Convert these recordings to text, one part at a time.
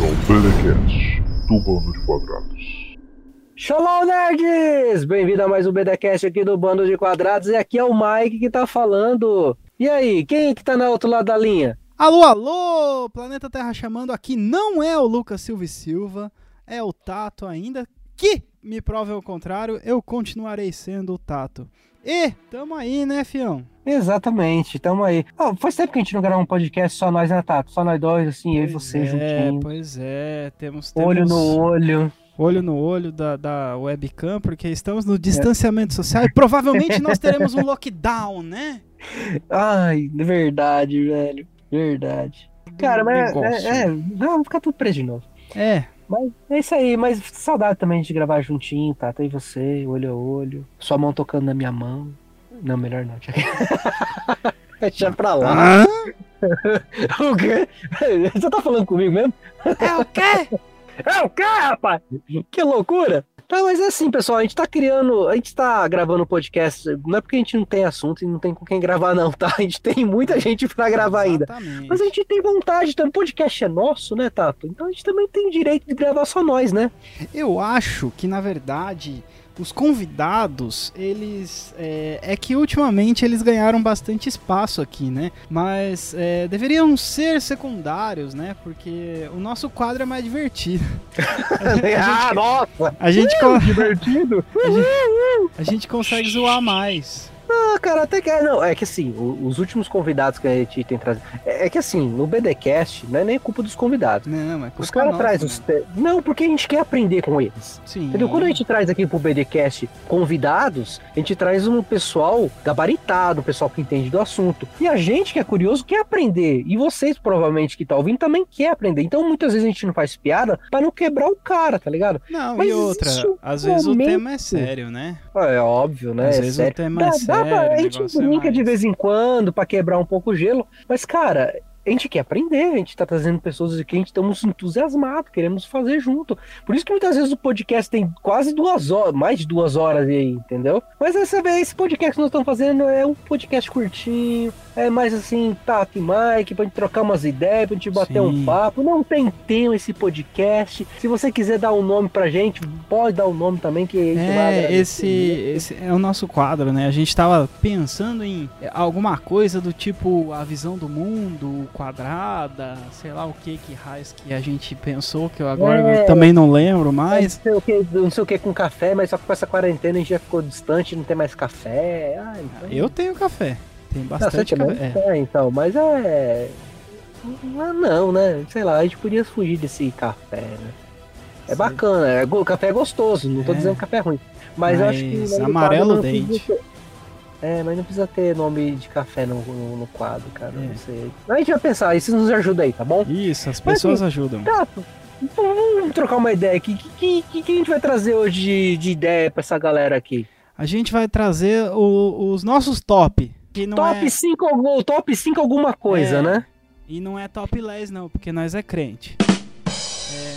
Bem-vindo ao BDcast do Bando de Quadrados. Shalom, nerds! Bem-vindo a mais um BDcast aqui do Bando de Quadrados. E aqui é o Mike que tá falando. E aí, quem que tá no outro lado da linha? Alô, alô! Planeta Terra chamando aqui não é o Lucas Silva e Silva, é o Tato ainda. Que me prove ao contrário, eu continuarei sendo o Tato. E tamo aí, né, fião? Exatamente, tamo aí. Ah, faz tempo que a gente não grava um podcast só nós, né, Tato? Só nós dois, assim, eu e você é, juntinho. Pois é, temos, temos Olho no olho. olho no olho da, da webcam, porque estamos no distanciamento social e provavelmente nós teremos um lockdown, né? Ai, de verdade, velho. Verdade. Cara, mas negócio. é, é, vamos ficar tudo preso de novo. É, Mas é isso aí, mas saudade também de gravar juntinho, tá? Tá aí você, olho a olho. Sua mão tocando na minha mão. Não, melhor não. Deixa pra lá. Ah, O quê? Você tá falando comigo mesmo? é o quê? É o quê, rapaz? Que loucura! Não, mas é assim, pessoal, a gente tá criando, a gente tá gravando podcast, não é porque a gente não tem assunto e não tem com quem gravar não, tá? A gente tem muita gente pra gravar ainda. Exatamente. Mas a gente tem vontade, também. o podcast é nosso, né, Tato? Então a gente também tem direito de gravar só nós, né? Eu acho que, na verdade, os convidados, eles. É, é que ultimamente eles ganharam bastante espaço aqui, né? Mas é, deveriam ser secundários, né? Porque o nosso quadro é mais divertido. A gente, a ah, gente, nossa! a gente, con- Divertido! a gente consegue zoar mais. Ah, cara, até que. Não, é que assim, os últimos convidados que a gente tem trazido. É, é que assim, no BDcast, não é nem culpa dos convidados. Não, é Os culpa caras nossa, trazem né? os. te- Não, porque a gente quer aprender com eles. Sim. Entendeu? Quando a gente traz aqui pro BDcast convidados, a gente traz um pessoal gabaritado, um pessoal que entende do assunto. E a gente que é curioso quer aprender. E vocês, provavelmente, que tá ouvindo, também quer aprender. Então, muitas vezes a gente não faz piada pra não quebrar o cara, tá ligado? Não, Mas e outra, um às vezes o tema é sério, né? É óbvio, né? Às É vezes sério. o tema Dá- é dá sério. Pra- a o gente é brinca de mais- vez em quando pra quebrar um pouco o gelo, mas cara, a gente quer aprender, a gente tá trazendo pessoas aqui, a gente estamos entusiasmados, queremos fazer junto. Por isso que muitas vezes o podcast tem quase duas horas, mais de duas horas aí, entendeu? Mas essa vez, esse podcast que nós estamos fazendo é um podcast curtinho, é mais assim, Tato e Mike, pra gente trocar umas ideias, pra gente bater um Sim. papo. Não tem tema esse podcast. Se você quiser dar um nome pra gente, pode dar um nome também que a gente vai É, esse, esse é o nosso quadro, né? A gente tava pensando em alguma coisa do tipo a visão do mundo, quadrada, sei lá o que que raios que a gente pensou, que eu agora É. também não lembro mais. Não sei, o que, não sei o que com café, mas só que com essa quarentena a gente já ficou distante, não tem mais café. Ah, então... Eu tenho café, tem Não, bastante também café. É. tem, então, mas é. Não, não, né? Sei lá, a gente podia fugir desse café, né? É bacana, é, go- café é gostoso, não tô É. dizendo que café é ruim. Mas, eu acho que. Mas no amarelo não dente. É, mas não precisa ter nome de café no, no, no quadro, cara. É. Não sei. A gente vai pensar, isso nos ajuda aí, tá bom? Isso, as Mas, pessoas ajudam. Tato, então vamos trocar uma ideia aqui. O que, que, que a gente vai trazer hoje de, de ideia pra essa galera aqui? A gente vai trazer o- os nossos top. Que não top é, 5 algum, top 5 alguma coisa, É. né? E não é top 10 não, porque nós é crente.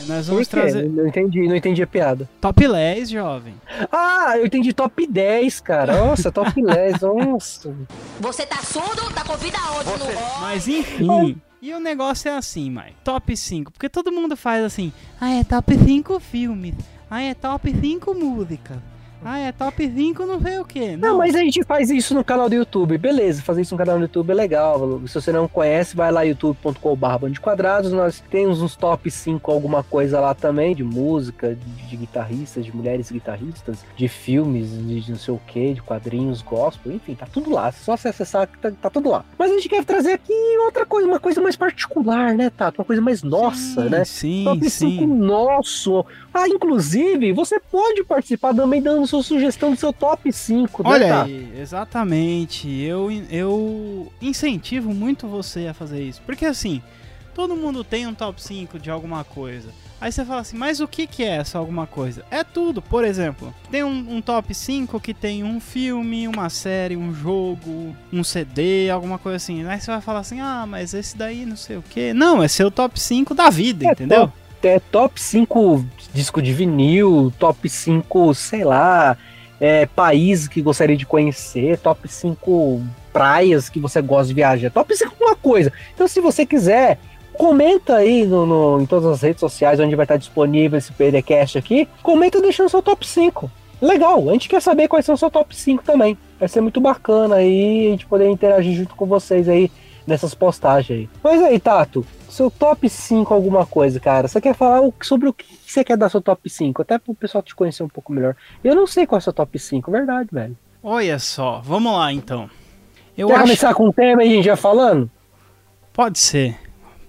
Nós vamos trazer Não entendi, não entendi a piada. top 10, jovem. Ah, eu entendi top 10, cara. Nossa, top 10, nossa. Você tá surdo? Tá com vida aonde? No ó. Mas enfim. E o negócio é assim, Mike. Top 5. Porque todo mundo faz assim. Ah, é top 5 filmes. Ah, é top 5 músicas. Ah, é top 5 não sei o que. Não, mas a gente faz isso no canal do YouTube. Beleza, fazer isso no canal do YouTube é legal. Se você não conhece, vai lá youtube.com.br de quadrados. Nós temos uns top 5 alguma coisa lá também, de música, de, de guitarristas, de mulheres guitarristas, de filmes, de não sei o que, de quadrinhos, gospel, enfim, tá tudo lá. Só você acessar que tá, tá tudo lá. Mas a gente quer trazer aqui outra coisa, uma coisa mais particular, né, Tato? Uma coisa mais nossa, sim, né? Sim, Top 5 sim. nosso. Ah, inclusive, você pode participar também dando sua sugestão do seu top 5, né, Olha aí, exatamente. Eu, eu incentivo muito você a fazer isso. Porque assim, todo mundo tem um top 5 de alguma coisa. Aí você fala assim, mas o que, que é essa alguma coisa? É tudo, por exemplo, tem um, um top 5 que tem um filme, uma série, um jogo, um CD, alguma coisa assim. Aí você vai falar assim, ah, mas esse daí não sei o que. Não, é seu top 5 da vida, É entendeu? É, top 5 disco de vinil, top 5, sei lá, é, que gostaria de conhecer, top 5 praias que você gosta de viajar, top 5 uma coisa. Então, se você quiser Comenta aí no, no- em todas as redes sociais onde vai estar disponível esse PDCast aqui. Comenta deixando seu top 5. Legal, a gente quer saber quais são seu top 5 também. Vai ser muito bacana aí a gente poder interagir junto com vocês aí nessas postagens aí. Mas aí, Tato, seu top 5 alguma coisa, cara. Você quer falar sobre o que você quer dar seu top 5? Até pro pessoal te conhecer um pouco melhor. Eu não sei qual é seu top 5, verdade, velho. Olha só, vamos lá então. Eu Quer acho. começar com o tema e a gente já falando? Pode ser.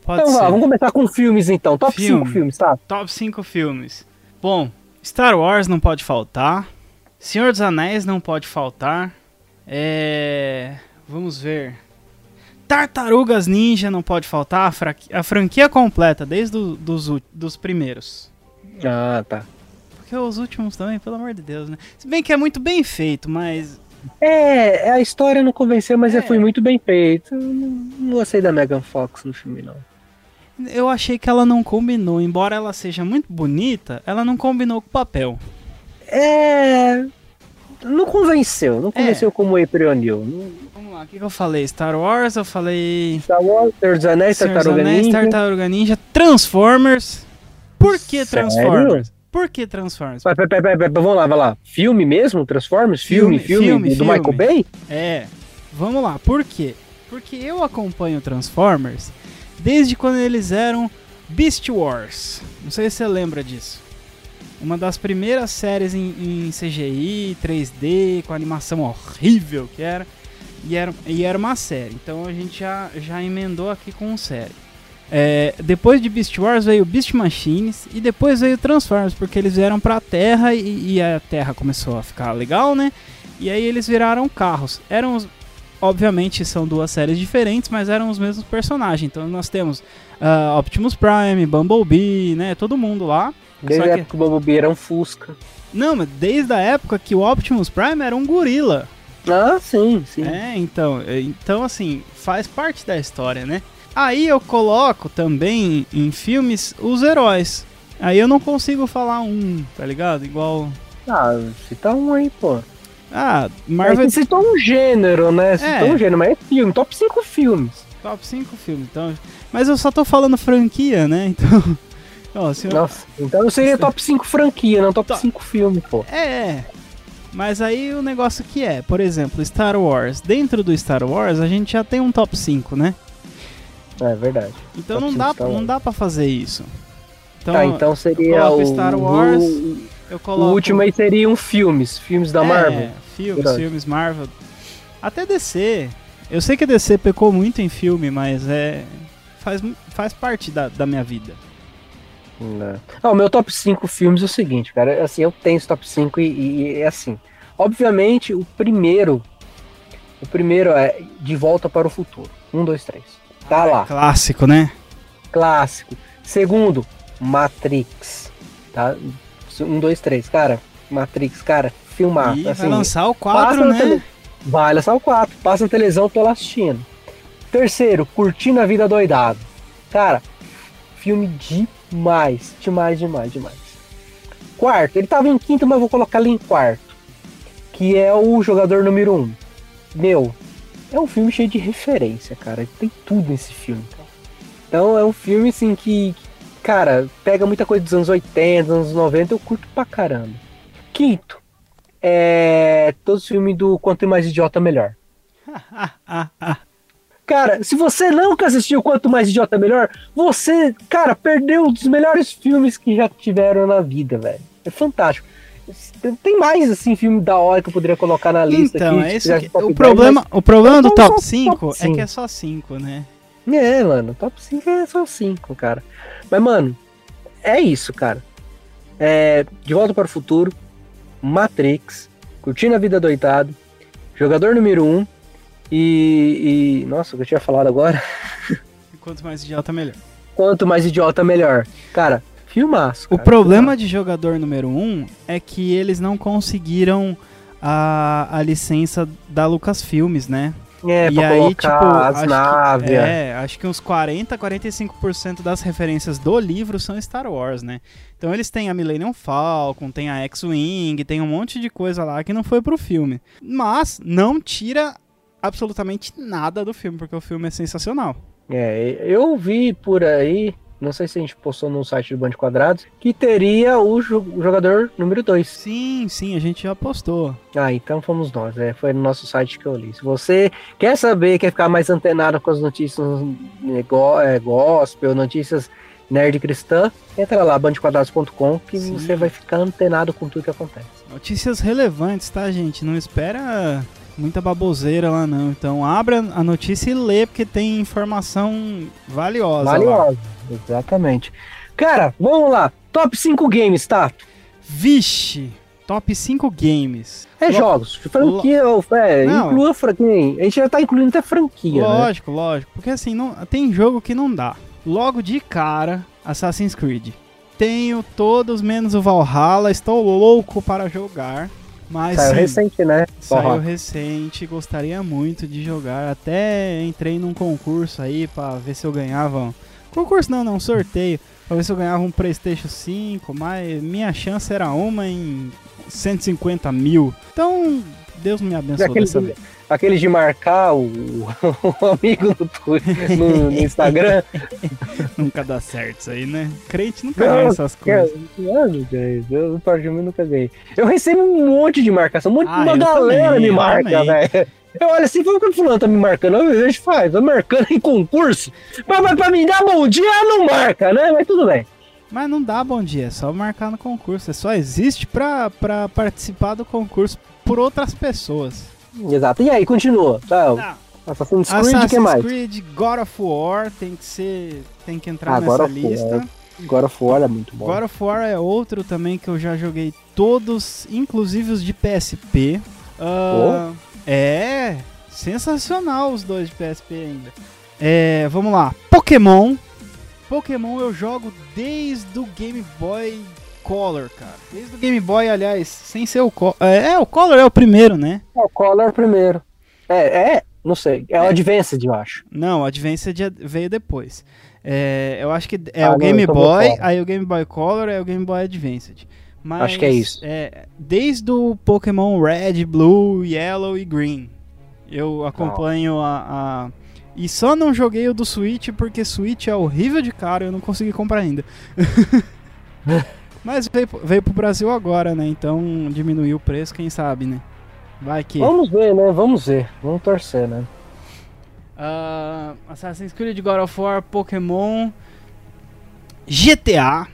Pode então ser. vá, vamos começar com filmes então. Top 5 Filme. filmes, tá? Top 5 filmes. Bom, Star Wars não pode faltar. Senhor dos Anéis não pode faltar. É. Vamos ver. Tartarugas Ninja não pode faltar. A, fra- a franquia completa, desde o, dos, dos primeiros. Ah, tá. Porque os últimos também, pelo amor de Deus, né? Se bem que é muito bem feito, mas. É, a história não convenceu, mas É. é. foi muito bem feito. Eu Não, não gostei da Megan Fox no filme, não. Eu achei que ela não combinou. Embora ela seja muito bonita, ela não combinou com o papel. É. Não convenceu, não convenceu É. como April O'Neil. Vamos lá, o que, que eu falei? Star Wars, eu falei. Star Wars, Senhor dos Anéis, Tartaruga Ninja. Tartaruga Ninja, Transformers. Por que Sério? Transformers? Por que Transformers? Vai, vai, vai, vai, vamos lá, vai lá. Filme mesmo? Transformers? Filme, Filme, filme, filme, do filme. Michael Bay? É, vamos lá, por quê? Porque eu acompanho Transformers desde quando eles eram Beast Wars. Não sei se você lembra disso. Uma das primeiras séries em, em CGI, 3D, com animação horrível que era. E era, e era uma série. Então a gente já, já emendou aqui com série. É, depois de Beast Wars veio Beast Machines e depois veio Transformers, porque eles vieram pra Terra e, e a Terra começou a ficar legal, né? E aí eles viraram carros. Eram os, obviamente são duas séries diferentes, mas eram os mesmos personagens. Então nós temos ah, Optimus Prime, Bumblebee, né? Todo mundo lá. Desde Só a que- época que o Bumblebee era um Fusca. Não, mas desde a época que o Optimus Prime era um gorila. Ah, sim, sim. É, então, é, então assim, faz parte da história, né? Aí eu coloco também em filmes os heróis. Aí eu não consigo falar um, tá ligado? Igual. Ah, cita um aí, pô. Ah, Marvel... Você citou um gênero, né? Citou É. um gênero, mas é filme, top 5 filmes. top 5 filmes. Então, mas eu só tô falando franquia, né? Então. Se eu- Nossa, então seria top 5 franquia, não top Tá. 5 filme, pô. É, é. Mas aí o negócio que é, por exemplo, Star Wars. Dentro do Star Wars a gente já tem um top 5, né? É verdade. Então Top não dá, Star não dá pra fazer isso. Então, tá, então seria o, Star Wars, o, eu o coloco... último aí seriam filmes, filmes da É, Marvel. Filmes, Verdade. filmes Marvel. Até DC. Eu sei que a DC pecou muito em filme, mas é. Faz, faz parte da, da minha vida. Né. Ah, o meu top 5 filmes é o seguinte, cara. Assim, eu tenho esse top 5 e, é assim. Obviamente, o primeiro. O primeiro é De Volta para o Futuro. Um, dois, três. Tá lá. Clássico, né? Clássico. Segundo, Matrix. Tá? Um, dois, três. Cara, Matrix, cara, filmar. assim, vai lançar o passa 4, na né? tele- Vai lançar o 4. Passa na televisão, tô lá assistindo. Terceiro, Curtindo a Vida Doidado. Cara, filme demais. Demais, demais, demais. Quarto, ele tava em quinto, mas vou colocar ele em quarto. Que é o jogador número um. Meu, é um filme cheio de referência, cara. Tem tudo nesse filme. Então é um filme assim que, cara, pega muita coisa dos anos 80, anos 90, eu curto pra caramba. Quinto, é todos os filmes do Quanto Mais Idiota Melhor. Cara, se você nunca assistiu Quanto Mais Idiota Melhor, você, cara, perdeu um dos melhores filmes que já tiveram na vida, velho. É fantástico. Tem mais, assim, filme da hora que eu poderia colocar na lista Então, aqui. é isso que, top o 10, problema, o problema do top só 5 top é que é só 5, né? mas- É, mano, top 5 é só 5, cara. Mas, mano, é isso, cara. É, De Volta para o Futuro, Matrix, Curtindo a Vida Doitado, Jogador Número 1 e, e... Nossa, o que eu tinha falado agora... Quanto mais idiota, melhor. Quanto mais idiota, melhor. Cara, filmaço. O cara, problema de jogador número 1 um é que eles não conseguiram a, a licença da Lucasfilmes, né? filmaço. É, e pra aí, tipo, as acho naves. é, acho que uns 40, 45% das referências do livro são Star Wars, né? Então eles têm a Millennium Falcon, tem a X-Wing, tem um monte de coisa lá que não foi pro filme. Mas não tira absolutamente nada do filme, porque o filme é sensacional. É, eu vi por aí, não sei se a gente postou no site do Band de Quadrados, que teria o jo- o jogador número 2. Sim, sim, a gente já postou. Ah, então fomos nós, é, foi no nosso site que eu li. Se você quer saber, quer ficar mais antenado com as notícias é, go- é, gospel, notícias nerd cristã, entra lá, bandquadrados.com, que Sim. você vai ficar antenado com tudo que acontece. Notícias relevantes, tá, gente? Não espera muita baboseira lá, não. Então abra a notícia e lê, porque tem informação valiosa. lá. Valioso, exatamente. Cara, vamos lá. Top 5 games, tá? Vixe! Top 5 games. É Lo- jogos. Franquia, ou- é, Não. inclua franquia. A gente já tá incluindo até franquia, né? Lógico, lógico. Porque assim, não, tem jogo que não dá. Logo de cara, Assassin's Creed. Tenho todos menos o Valhalla, estou louco para jogar. Mas Saiu sim, recente, né? saiu Valhalla. recente, gostaria muito de jogar. Até entrei num concurso aí pra ver se eu ganhava. Concurso não, não, sorteio. Pra ver se eu ganhava um PlayStation 5, mas minha chance era uma em 150 mil. Então, Deus me abençoe dessa vez. Aquele de marcar o, o amigo no, Twitter- no- no Instagram. Nunca dá certo isso aí, né? Crente nunca ganha essas coisas. particularmente nunca ganhei. Eu recebo um monte de marcação, um monte Ah, uma galera também, me marca, velho. Eu olho assim, foi o que o fulano tá me marcando. Eu vejo, faz, tá marcando em concurso. Mas, mas pra me dar bom dia, não marca, né? Mas tudo bem. Mas não dá bom dia, é só marcar no concurso. É só existe pra, pra participar do concurso por outras pessoas. Exato. E aí, continua. Tá, Tá. Assassin's Creed, Assassin's que mais? Creed, God of War tem que ser. Tem que entrar Ah, God nessa of War. lista. God of War é muito bom. God of War é outro também que eu já joguei todos, inclusive os de PSP. Ah, É, sensacional os dois de PSP ainda. É, vamos lá, Pokémon. Pokémon eu jogo desde o Game Boy Color, cara. Desde o Game Boy, aliás, sem ser o Color. É, é, o Color é o primeiro, né? É o Color primeiro. É, é, não sei. É o Advanced, eu acho. Não, o Advanced já veio depois. É, eu acho que é Ah, o não, Game Boy, aí o Game Boy Color, aí o Game Boy Advanced. Mas, Acho que é isso. é, desde o Pokémon Red, Blue, Yellow e Green, eu acompanho a, a- E só não joguei o do Switch porque Switch é horrível de caro e eu não consegui comprar ainda. Mas veio, pro- veio pro Brasil agora, né? Então diminuiu o preço, quem sabe, né? Vai que. Vamos ver, né? Vamos ver. Vamos torcer, né? Ah, Assassin's Creed, God of War, Pokémon, GTA.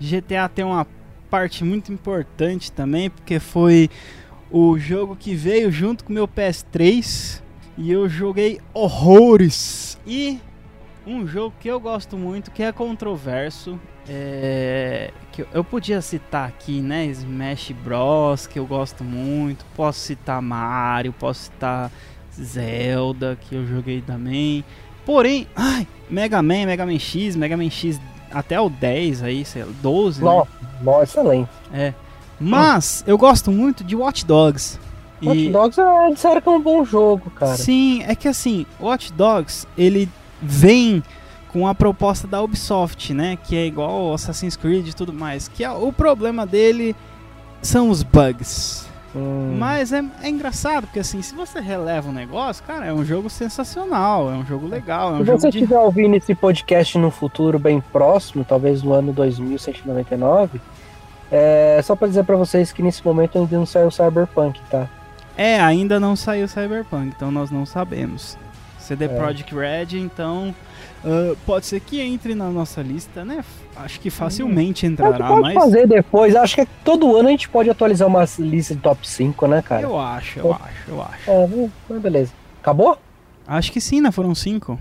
GTA tem uma parte muito importante também, porque foi o jogo que veio junto com o meu PS3 e eu joguei horrores. E um jogo que eu gosto muito, que é controverso, é, que eu- eu podia citar aqui, né, Smash Bros, que eu gosto muito, posso citar Mario, posso citar Zelda, que eu joguei também. Porém, ai, Mega Man, Mega Man X, Mega Man X até o 10 aí, sei lá, 12, né? Nossa, nossa, excelente. Mas eu gosto muito de Watch Dogs. E- Hot Dogs é, disseram que é um bom jogo, cara. Sim, é que assim, Watch Dogs, ele vem com a proposta da Ubisoft, né? Que é igual Assassin's Creed e tudo mais. Que é- o problema dele são os bugs. Hum, Mas é, é engraçado, porque assim, se você releva um negócio, cara, é um jogo sensacional, é um jogo legal, é um Se jogo você de... estiver ouvindo esse podcast no futuro bem próximo, talvez no ano 2199, é só pra dizer pra vocês que nesse momento ainda não saiu o Cyberpunk, tá? É, ainda não saiu Cyberpunk, então nós não sabemos. CD É. Projekt Red, então ah, pode ser que entre na nossa lista, né? Acho que facilmente gente entrará, pode mas fazer depois, acho que todo ano a gente pode atualizar uma lista de top 5, né, cara? eu acho, eu acho, eu acho. É, mas beleza. Acabou? Acho que sim, né? Foram cinco.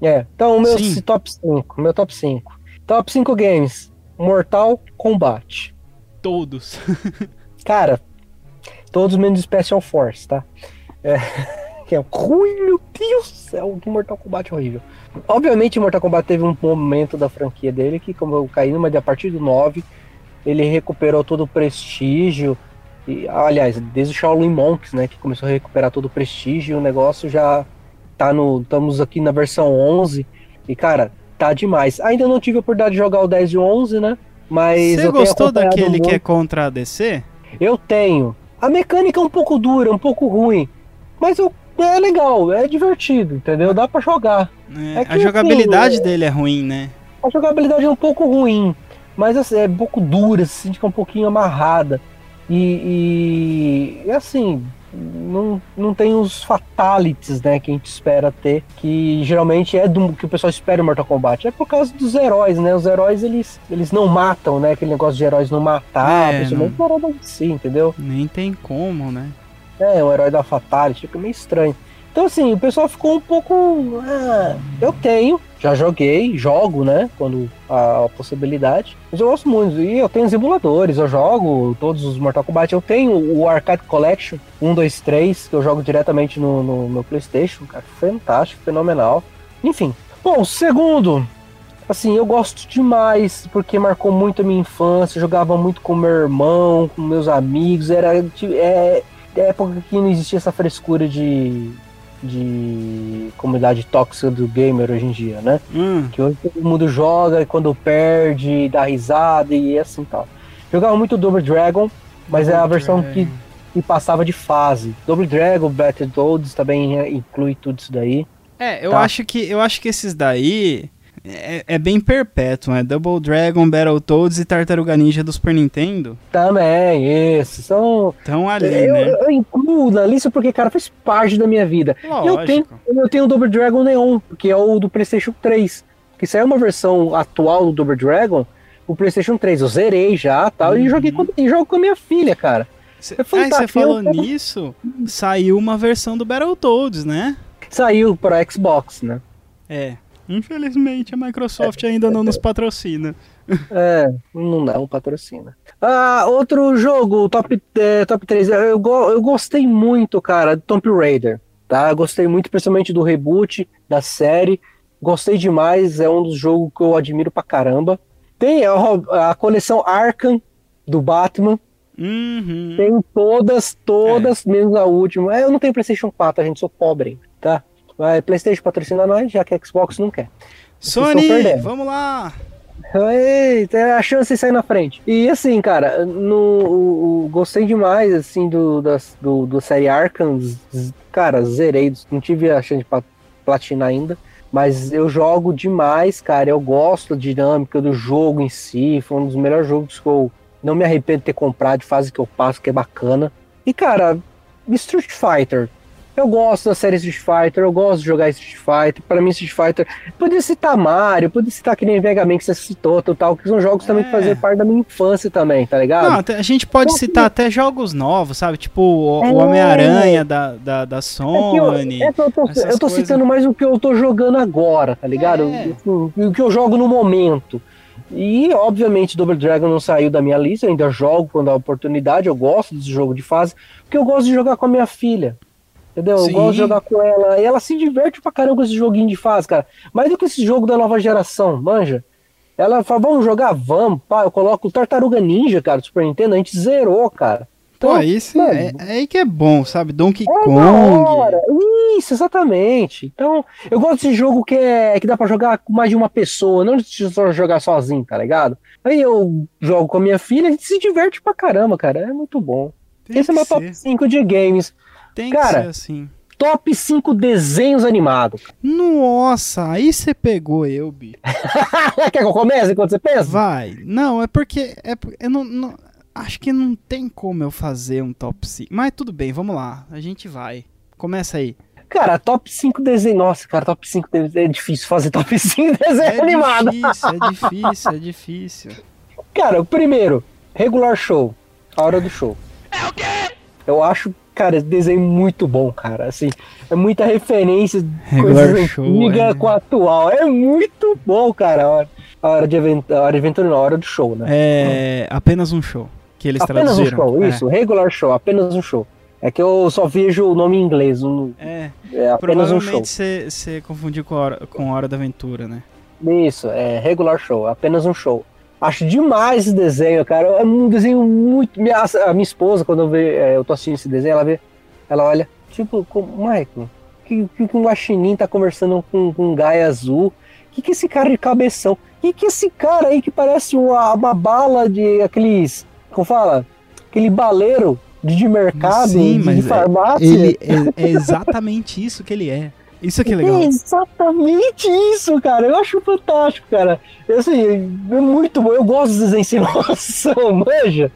É, então o meu Sim. top 5, meu top 5. Top 5 games, Mortal Kombat. Todos. Cara, todos menos Special Force, tá? É, que é ruim, meu Deus do céu, que Mortal Kombat horrível. Obviamente, Mortal Kombat teve um momento da franquia dele que, como eu caí, mas a partir do 9, ele recuperou todo o prestígio. E, aliás, desde o Shaolin Monks, né, que começou a recuperar todo o prestígio, o negócio já tá no. Estamos aqui na versão 11, e cara, tá demais. Ainda não tive a oportunidade de jogar o 10 e o 11, né? Mas Você gostou daquele que é contra a DC? Eu tenho. A mecânica é um pouco dura, um pouco ruim. Mas eu é legal, é divertido, entendeu? Dá pra jogar. É, É que, a jogabilidade assim, dele é ruim, né? A jogabilidade é um pouco ruim, mas assim, é um pouco dura, se sente é um pouquinho amarrada. E, e, assim, não, não tem os fatalities, né, que a gente espera ter, que geralmente é do que o pessoal espera no Mortal Kombat. É por causa dos heróis, né? Os heróis, eles, eles não matam, né? Aquele negócio de heróis não matar, É, principalmente o herói DC, entendeu? Nem tem como, né? É, o herói da Fatality, fica meio estranho. Então, assim, o pessoal ficou um pouco. Ah, eu tenho, já joguei, jogo, né? Quando a, a possibilidade. Mas eu gosto muito. E eu tenho os emuladores, eu jogo todos os Mortal Kombat. Eu tenho o Arcade Collection 1, 2, 3, que eu jogo diretamente no, no meu PlayStation, cara. Fantástico, fenomenal. Enfim. Bom, segundo. Assim, eu gosto demais, porque marcou muito a minha infância. Jogava muito com meu irmão, com meus amigos. Era. É época que não existia essa frescura de, de comunidade tóxica do gamer hoje em dia, né? Hum, Que hoje todo mundo joga e quando perde, dá risada e assim tal. Jogava muito Double Dragon, mas é a versão que, que passava de fase. Double Dragon, Battletoads também é, inclui tudo isso daí. É, eu Tá. acho que eu acho que esses daí é, é bem perpétuo, né? Double Dragon, Battletoads e Tartaruga Ninja do Super Nintendo Também, esses são. estão ali, eu, né? eu incluo na lista porque, cara, faz parte da minha vida. E eu tenho, Lógico. eu tenho o Double Dragon Neon, que é o do PlayStation 3. Que isso é uma versão atual do Double Dragon, o PlayStation 3. Eu zerei já tal, e Uhum. joguei com, e jogo com a minha filha, cara. Cê, é você falou Eu- nisso, saiu uma versão do Battletoads, né? Saiu para Xbox, né? É. Infelizmente a Microsoft ainda não nos patrocina. É, não dá um patrocínio. Ah, outro jogo, top, é, top 3. Eu, go- eu gostei muito, cara, do Tomb Raider. Tá? Eu gostei muito, principalmente do reboot da série. Gostei demais, é um dos jogos que eu admiro pra caramba. Tem a, a coleção Arkham do Batman. Uhum. Tem todas, todas, menos a última. É, eu não tenho PlayStation 4, a gente sou pobre, tá? Mas PlayStation patrocina nós, já que a Xbox não quer. Sony, vamos lá! Eita, é a chance de sair na frente. E assim, cara, no, o- o- gostei demais, assim, do, das, do, do série Arkham. Cara, zerei, não tive a chance de platinar ainda. Mas eu jogo demais, cara. Eu gosto da dinâmica do jogo em si. Foi um dos melhores jogos que eu não me arrependo de ter comprado, de fase que eu passo, que é bacana. E, cara, Street Fighter. Eu gosto da série Street Fighter, eu gosto de jogar Street Fighter. Pra mim, Street Fighter. Podia citar Mario, podia citar que nem Mega Man que você citou, tal, que são jogos também que É. faziam parte da minha infância também, tá ligado? Não, a gente pode Então, citar até jogos novos, sabe? Tipo o, o É. Homem-Aranha da, da, da É que eu, Sony. é que eu tô, eu tô citando mais o que eu tô jogando agora, tá ligado? É. O, o que eu jogo no momento. E, obviamente, Double Dragon não saiu da minha lista, eu ainda jogo quando há oportunidade, eu gosto desse jogo de fase, porque eu gosto de jogar com a minha filha. Entendeu? Sim. Eu gosto de jogar com ela. E ela se diverte pra caramba com esse joguinho de fase, cara. Mais do que esse jogo da nova geração, manja. Ela fala, vamos jogar? Vamos, pá. Eu coloco o Tartaruga Ninja, cara, do Super Nintendo, a gente zerou, cara. Pô, isso é, é aí que é bom, sabe? Donkey é Kong. Isso, exatamente. Então, eu gosto de jogo que, é, que dá pra jogar com mais de uma pessoa, não de só jogar sozinho, tá ligado? Aí eu jogo com a minha filha, a gente se diverte pra caramba, cara. É muito bom. Tem Esse é meu top ser. 5 de games. Tem Cara, que ser assim. Top 5 desenhos animados. Nossa, aí você pegou eu, Bi. Quer que eu comece enquanto você pensa? Vai. Não, é porque. É, eu não, não- acho que não tem como eu fazer um top 5. Mas tudo bem, vamos lá. A gente vai. Começa aí. Cara, top 5 desenhos. Nossa, cara, top 5 desenhos. É difícil fazer top 5 desenhos É animados. difícil, é difícil, é difícil. Cara, o primeiro, regular show. A hora do show. É o quê? Eu acho, cara, esse desenho muito bom, cara. Assim, é muita referência Regular coisas show, antigas é. com a atual. É muito bom, cara. A hora, a hora de aventura, a hora de aventura, não, a hora do show, né? É apenas um show que eles apenas um traduziram. show, É. isso, regular show, apenas um show. É que eu só vejo o nome em inglês, um- É, é apenas um show. provavelmente você você confundiu com a, hora, com a Hora da Aventura, né? Isso, é regular show, apenas um show. Acho demais esse desenho, cara. É um desenho muito. Minha, a minha esposa, quando eu, vê, é, eu tô assistindo esse desenho, ela vê, ela olha, tipo, com, Michael, que, que, que um guaxinim tá conversando com, com um gaia azul? Que que esse cara de cabeção? Que que esse cara aí que parece uma, uma bala de aqueles. Como fala? Aquele baleiro de, mercado, Sim, de, mas de farmácia. Ele é, é exatamente isso que ele é. Isso que é legal. É exatamente isso, cara. Eu acho fantástico, cara. Assim, é muito bom. Eu gosto dos desenhos sem noção, manja.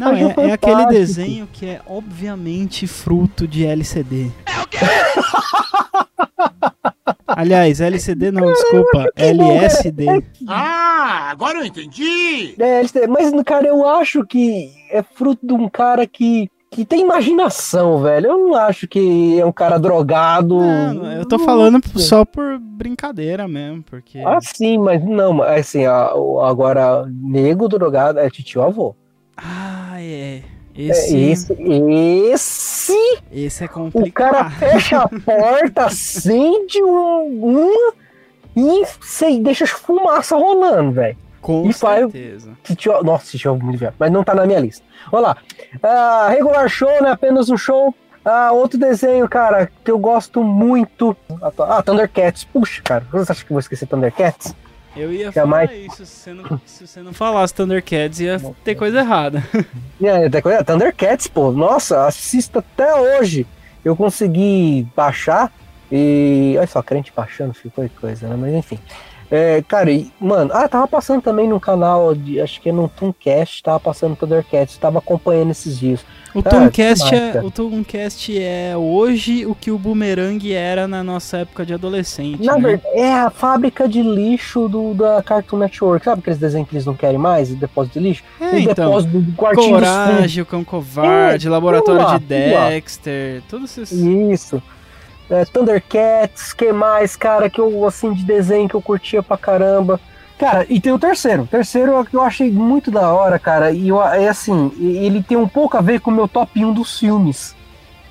Não, é, é aquele desenho que é obviamente fruto de LCD. É o quê? Aliás, LCD não, desculpa, LSD. Ah, agora eu entendi! É, têm- mas, cara, eu acho que é fruto de um cara que, que tem imaginação, velho. Eu não acho que é um cara drogado. Não, eu tô falando só por brincadeira mesmo, porque. Ah, sim, mas não, assim, o- agora, nego drogado é titio avô. Ah, é. É, Esse, Esse, esse, esse é o complicado. cara fecha a porta, acende um, uma e sei, deixa as fumaça rolando, velho. Com e certeza. Titio, nossa, titio avô muito viado, mas não tá na minha lista. Olha lá, Ah, regular show, né? Apenas um show. Ah, outro desenho, cara, que eu gosto muito. Ah, Thundercats. Puxa, cara, você acha que eu vou esquecer Thundercats? Eu ia Jamais. falar isso, se você, não, se você não falasse Thundercats, ia ter coisa errada. É, coisa- Thundercats, pô, nossa, assisto até hoje. Eu consegui baixar e. Olha só, crente baixando, ficou coisa, né? Mas enfim. É, cara, e, mano, ah, tava passando também no canal de. Acho que é no Tooncast, tava passando Thundercats, tava acompanhando esses dias. O Cara, Tooncast é, o Tooncast é hoje o que o Boomerang era na nossa época de adolescente. Na né? verdade, é a fábrica de lixo do, da Cartoon Network. Sabe aqueles desenhos que eles não querem mais? Depósito de lixo? É, então. depósito do quartinho. Coragem, o Cão Covarde, Laboratório tudo lá, de tudo. Dexter, todos esses. Isso. É, Thundercats, que mais, cara, que eu, assim, de desenho que eu curtia pra caramba. Cara, e tem o terceiro. O terceiro é o que eu achei muito da hora, cara. E eu, é assim, ele tem um pouco a ver com o meu top 1 dos filmes.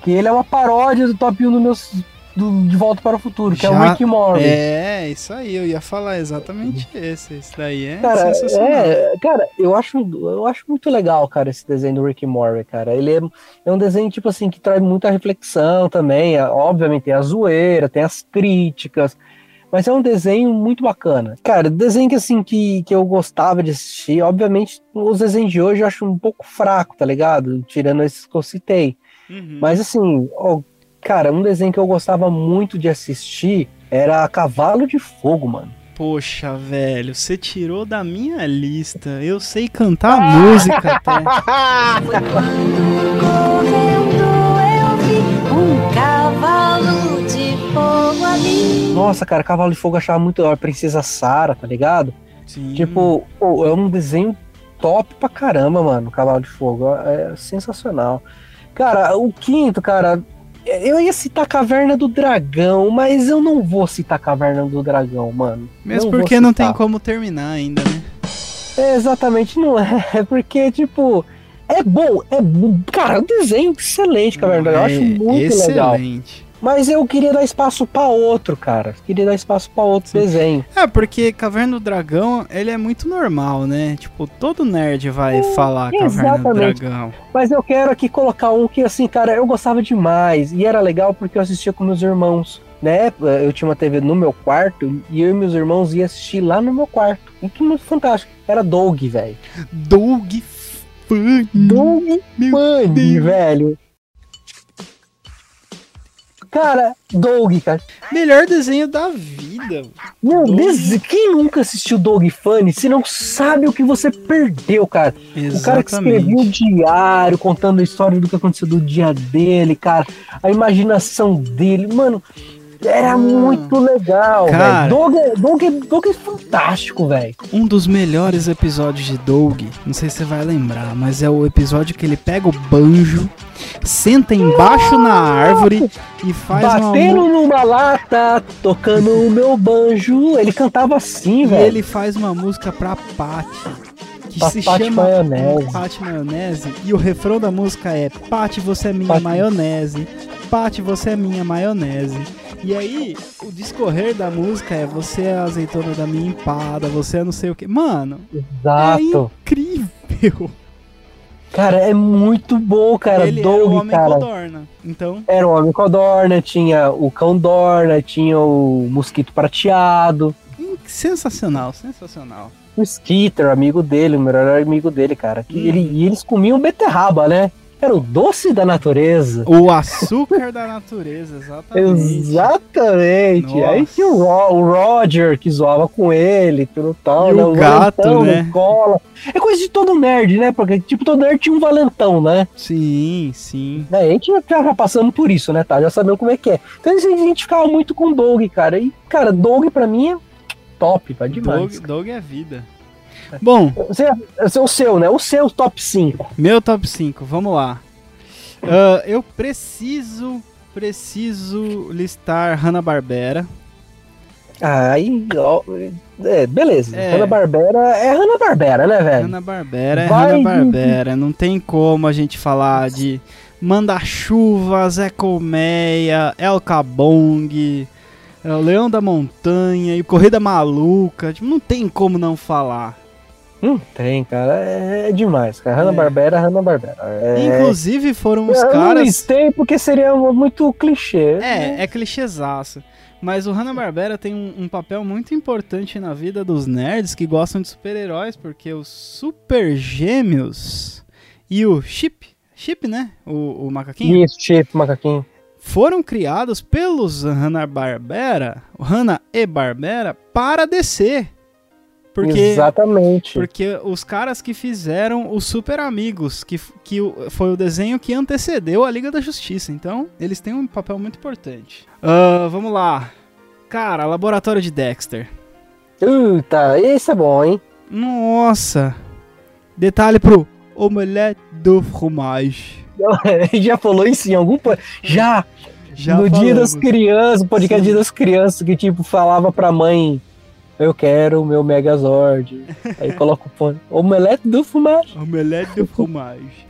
Que ele é uma paródia do top 1 do meus, do, De Volta para o Futuro, que é o Já- Rick Morty. É, isso aí, eu ia falar exatamente esse. Esse daí é Cara, sensacional. é, cara, eu acho, eu acho muito legal, cara, esse desenho do Rick Morty, cara. Ele é, é um desenho, tipo assim, que traz muita reflexão também. é, Obviamente tem a zoeira, tem as críticas, mas é um desenho muito bacana. Cara, desenho que, assim, que, que eu gostava de assistir, obviamente, os desenhos de hoje eu acho um pouco fraco, tá ligado? Tirando esses que eu citei. Uhum. Mas, assim, ó, cara, um desenho que eu gostava muito de assistir era Cavalo de Fogo, mano. Poxa, velho, você tirou da minha lista. Eu sei cantar música até. Foi quando correndo eu vi um cavalo de fogo ali. Nossa, cara, Cavalo de Fogo eu achava muito da hora. Princesa Sara, tá ligado? Sim. Tipo, pô, é um desenho top pra caramba, mano. Cavalo de Fogo. É sensacional. Cara, o quinto, cara. Eu ia citar Caverna do Dragão, mas eu não vou citar Caverna do Dragão, mano. Mesmo vou porque não tem como terminar ainda, né? É, exatamente, não é. É porque, tipo, é bom. É, bom. cara, o desenho é excelente, Caverna do Dragão. Eu acho É muito legal. excelente. Mas eu queria dar espaço pra outro, cara. Queria dar espaço pra outro desenho. É, porque Caverna do Dragão, ele é muito normal, né? Tipo, todo nerd vai falar Caverna do. Dragão. Mas eu quero aqui colocar um que, assim, cara, eu gostava demais. E era legal porque eu assistia com meus irmãos. Né? Eu tinha uma TV no meu quarto e eu e meus irmãos ia assistir lá no meu quarto. E que muito fantástico. Era Doug, velho. Doug Funny. Doug Funny, velho. Cara, Doug, cara. Melhor desenho da vida. Meu quem nunca assistiu Doug Funny se não sabe o que você perdeu, cara? O cara que escrevia o diário, contando a história do que aconteceu do dia dele, cara. A imaginação dele, mano, era Ah. muito legal, Cara. velho. Doug, é- Doug, é- Doug é fantástico, velho. Um dos melhores episódios de Doug, não sei se você vai lembrar, mas é o episódio que ele pega o banjo, senta embaixo na árvore e faz uma Batendo mu- numa lata, tocando o meu banjo. Ele cantava assim, e velho. ele faz uma música pra Patty. Que Pra se chama Maionese. Maionese. E o refrão da música é Patty, você é minha maionese. Patty, você é minha maionese. E aí, o discorrer da música é você é a azeitona da minha empada, você é não sei o que. Mano, Exato. é incrível. Cara, é muito bom, cara. ele era Doug, o homem cara. codorna. Então, Era o Homem Codorna, tinha o Cão Dorna, tinha o Mosquito Prateado, hum, sensacional, sensacional. o Skitter, amigo dele, o melhor amigo dele, cara. Que Hum. ele, e eles comiam beterraba, né? Era o doce da natureza. O açúcar da natureza, exatamente. Exatamente. Nossa. Aí tinha o, Ro- o Roger que zoava com ele, tudo tal, E né? o gato, valentão né? escola. É coisa de todo nerd, né? Porque, tipo, todo nerd tinha um valentão, né? Sim, sim. É, a gente já já passando por isso, né, tá? Já sabemos como é que é. Então a gente ficava muito com o Doug, cara. E, cara, Doug pra mim é top, vai Doug, demais. Doug é vida. Bom, é o seu, né? O seu top 5. meu top 5, vamos lá. Ah, eu preciso, preciso listar Hanna-Barbera. Aí, ó, é, beleza. É. Hanna-Barbera é Hanna-Barbera, né, velho? Hanna-Barbera é Vai, Hanna-Barbera. Não tem como a gente falar de Manda-Chuva, Zé Colmeia, El Cabong, é, Leão da Montanha e Corrida Maluca. Tipo, não tem como não falar. Não tem, cara. É, é demais, cara. Hanna-Barbera, Hanna-Barbera. É... Inclusive foram os eu não caras... listei porque seria muito clichê. É, é clichêzaço. Mas o Hanna-Barbera tem um, um papel muito importante na vida dos nerds que gostam de super-heróis, porque os Super Gêmeos e o Chip, Chip, né? O, o macaquinho, Isso, chip, macaquinho. foram criados pelos Hanna-Barbera, Hanna e Barbera, para DC. Porque, Exatamente. porque os caras que fizeram os Super Amigos, que, que foi o desenho que antecedeu a Liga da Justiça. Então, eles têm um papel muito importante. Ah, vamos lá. Cara, Laboratório de Dexter. Puta, esse é bom, hein? Nossa. Detalhe pro Omelette do Fromage. Já falou isso em algum. Já! Já no Dia falamos. das Crianças, o podcast Sim. Dia das Crianças, que tipo, falava pra mãe. Eu quero o meu Megazord. Aí coloca o fone. Omelete do fumar. Omelette de fromage.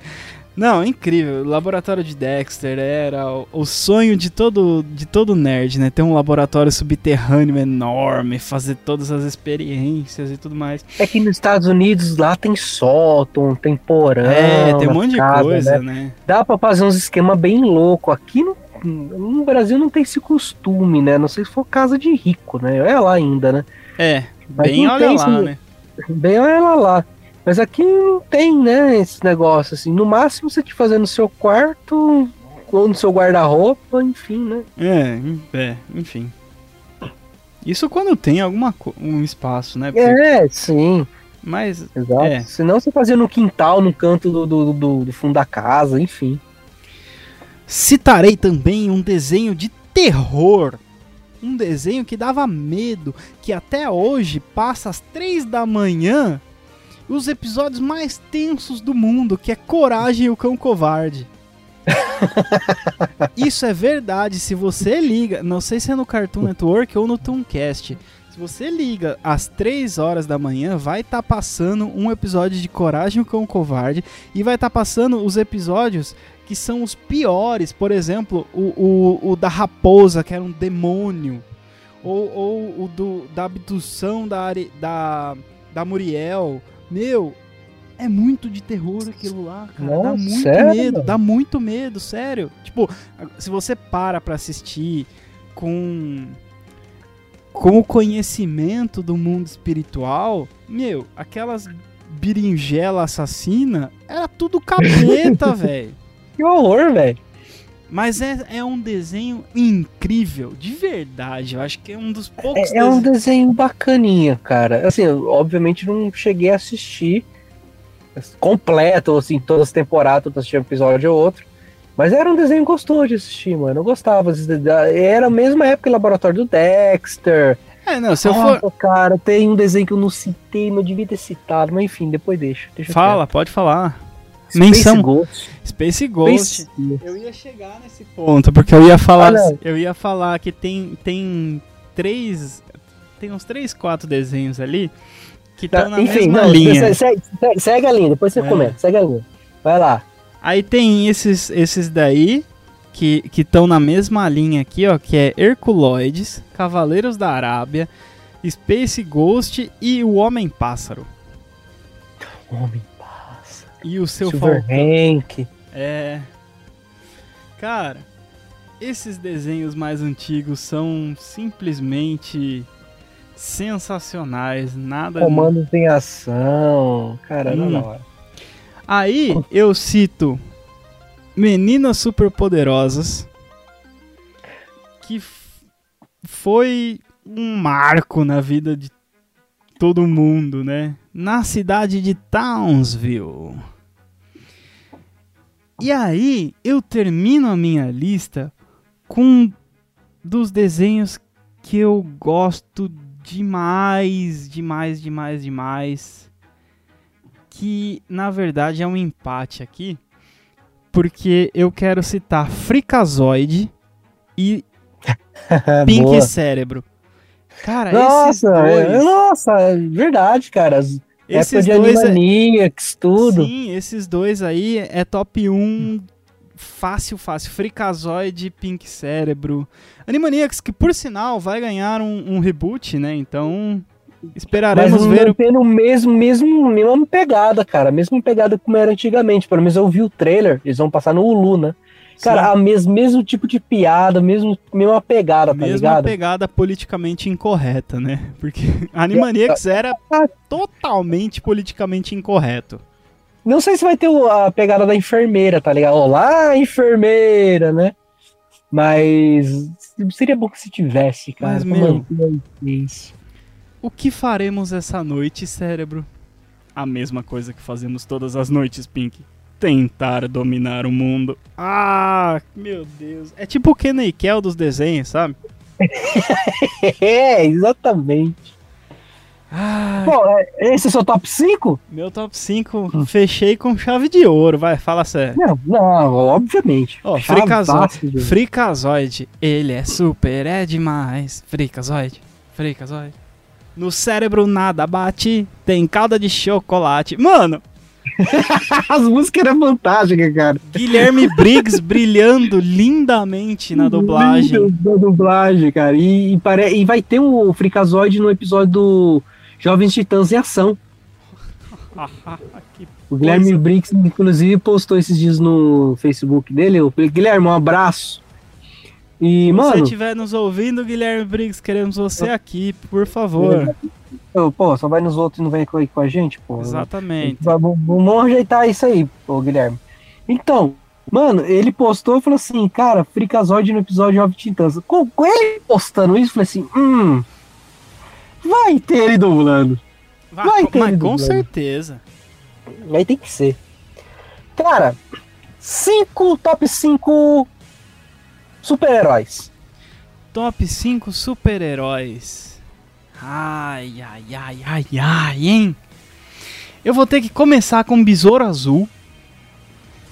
Não, incrível. O laboratório de Dexter era o, o sonho de todo, de todo nerd, né? Ter um laboratório subterrâneo enorme, fazer todas as experiências e tudo mais. É que nos Estados Unidos lá tem sótão, tem porão. é, tem um monte de coisa, né? né? Dá pra fazer uns esquemas bem louco. Aqui no, no Brasil não tem esse costume, né? Não sei se for casa de rico, né? É lá ainda, né? É, Mas bem olha lá, esse- né? Bem, olha lá, lá. Mas aqui não tem, né, esse negócio, assim. No máximo você te fazer no seu quarto, ou no seu guarda-roupa, enfim, né? É, é, enfim. Isso quando tem alguma um espaço, né? Porque- É, sim, Mas exato. É. Senão você fazia no quintal, no canto do, do, do- do fundo da casa, enfim. citarei também um desenho de terror. Um desenho que dava medo, que até hoje passa às três da manhã, os episódios mais tensos do mundo, que é Coragem e o Cão Covarde. Isso é verdade, se você liga, não sei se é no Cartoon Network ou no Tooncast, se você liga às 3 horas da manhã, vai estar passando um episódio de Coragem e o Cão Covarde e vai estar passando os episódios que são os piores, por exemplo, o, o, o da raposa, que era um demônio, ou, ou o do, da abdução da, da, da Muriel. Meu, é muito de terror aquilo lá, cara. dá Nossa, muito sério, medo, dá muito medo, sério. Tipo, se você para pra assistir com com o conhecimento do mundo espiritual, meu, aquelas berinjela assassina era tudo capeta, velho. Que horror, velho. Mas é, é um desenho incrível, de verdade. Eu acho que é um dos poucos É, é um desenho bacaninha, cara. Assim, eu, obviamente não cheguei a assistir completo, assim, todas as temporadas, eu assisti um episódio ou outro. Mas era um desenho gostoso de assistir, mano. Eu gostava. Era a mesma época do Laboratório do Dexter. É, não, se eu Nossa, for. cara, tem um desenho que eu não citei, eu devia ter citado. Mas enfim, depois deixa. deixa Fala, pode falar. Menção. Space Ghost. Space Ghost. Space- Eu ia chegar nesse ponto, porque eu ia falar, não. eu ia falar que tem tem três, tem uns três, quatro desenhos ali que Tá, estão na enfim, mesma não, linha. Segue, segue- segue a linha, depois você É. comenta. Segue a linha. Vai lá. Aí tem esses esses daí que que estão na mesma linha aqui, ó, que é Herculoides, Cavaleiros da Arábia, Space Ghost e o Homem Pássaro. Homem. E o seu Silver Falcão. Hank. É. Cara, esses desenhos mais antigos são simplesmente sensacionais. Nada. Comandos em ação. Caramba, Hum. na hora. Aí eu cito Meninas Superpoderosas, que foi um marco na vida de todo mundo, né? Na cidade de Townsville. E aí, eu termino a minha lista com um dos desenhos que eu gosto demais, demais, demais, demais. Que na verdade é um empate aqui, porque eu quero citar Fricazoide e Pink. Cérebro. Cara, esses Nossa, é, dois, nossa, é verdade, cara. As- esses de dois Animaniacs, tudo. Sim, esses dois aí é top 1 fácil, fácil. Fricazoide, Pink Cérebro. Animaniacs, que por sinal vai ganhar um, um reboot, né? Então Mas esperaremos não ver. o- tendo o mesmo, mesmo, mesma pegada, cara. Mesma pegada como era antigamente. Pelo menos eu vi o trailer, eles vão passar no Hulu, né? Cara, a mes, mesmo tipo de piada, mesmo, mesma pegada, tá Mesma ligado? pegada politicamente incorreta, né? Porque Animaniacs era totalmente politicamente incorreto. Não sei se vai ter o- a pegada da enfermeira, tá ligado? Olá, enfermeira, né? Mas seria bom que se tivesse, cara. Mas, meu-. O que faremos essa noite, cérebro? A mesma coisa que fazemos todas as noites, Pink. Tentar dominar o mundo. Ah, meu Deus. É tipo o Kenny Kel dos desenhos, sabe? É, exatamente. Ah, Bom, é- esse é seu top 5? meu top 5 fechei com chave de ouro, vai, fala sério. Não, não, obviamente. Ó, Fricazoide. de- Fricazoide. Ele é super, é demais. Fricazoide. Fricazoide. No cérebro nada bate, tem calda de chocolate. Mano, As músicas eram fantásticas, cara. Guilherme Briggs brilhando lindamente na dublagem. Lindo Na dublagem, cara. E, e, pare... e vai ter o Fricazoide no episódio do Jovens Titãs em Ação. O Guilherme Briggs, inclusive, postou esses dias no Facebook dele. Eu falei, Guilherme, um abraço. E, Se você mano, estiver nos ouvindo, Guilherme Briggs, queremos você aqui, por favor. pô, só vai nos outros e não vem com, com a gente, pô. Exatamente. Vamos, vamos ajeitar isso aí, ô Guilherme. Então, mano, ele postou e falou assim, cara, Fricazoide no episódio Jovem Titãs. Com, com ele postando isso, eu falei assim, hum, vai ter ele dublando. Vai, Vai com- ter mas ele com dublando. certeza. Aí tem que ser. Cara, cinco, top 5 super-heróis. Top 5 super-heróis. Ai, ai, ai, ai, ai, hein? Eu vou ter que começar com Besouro Azul.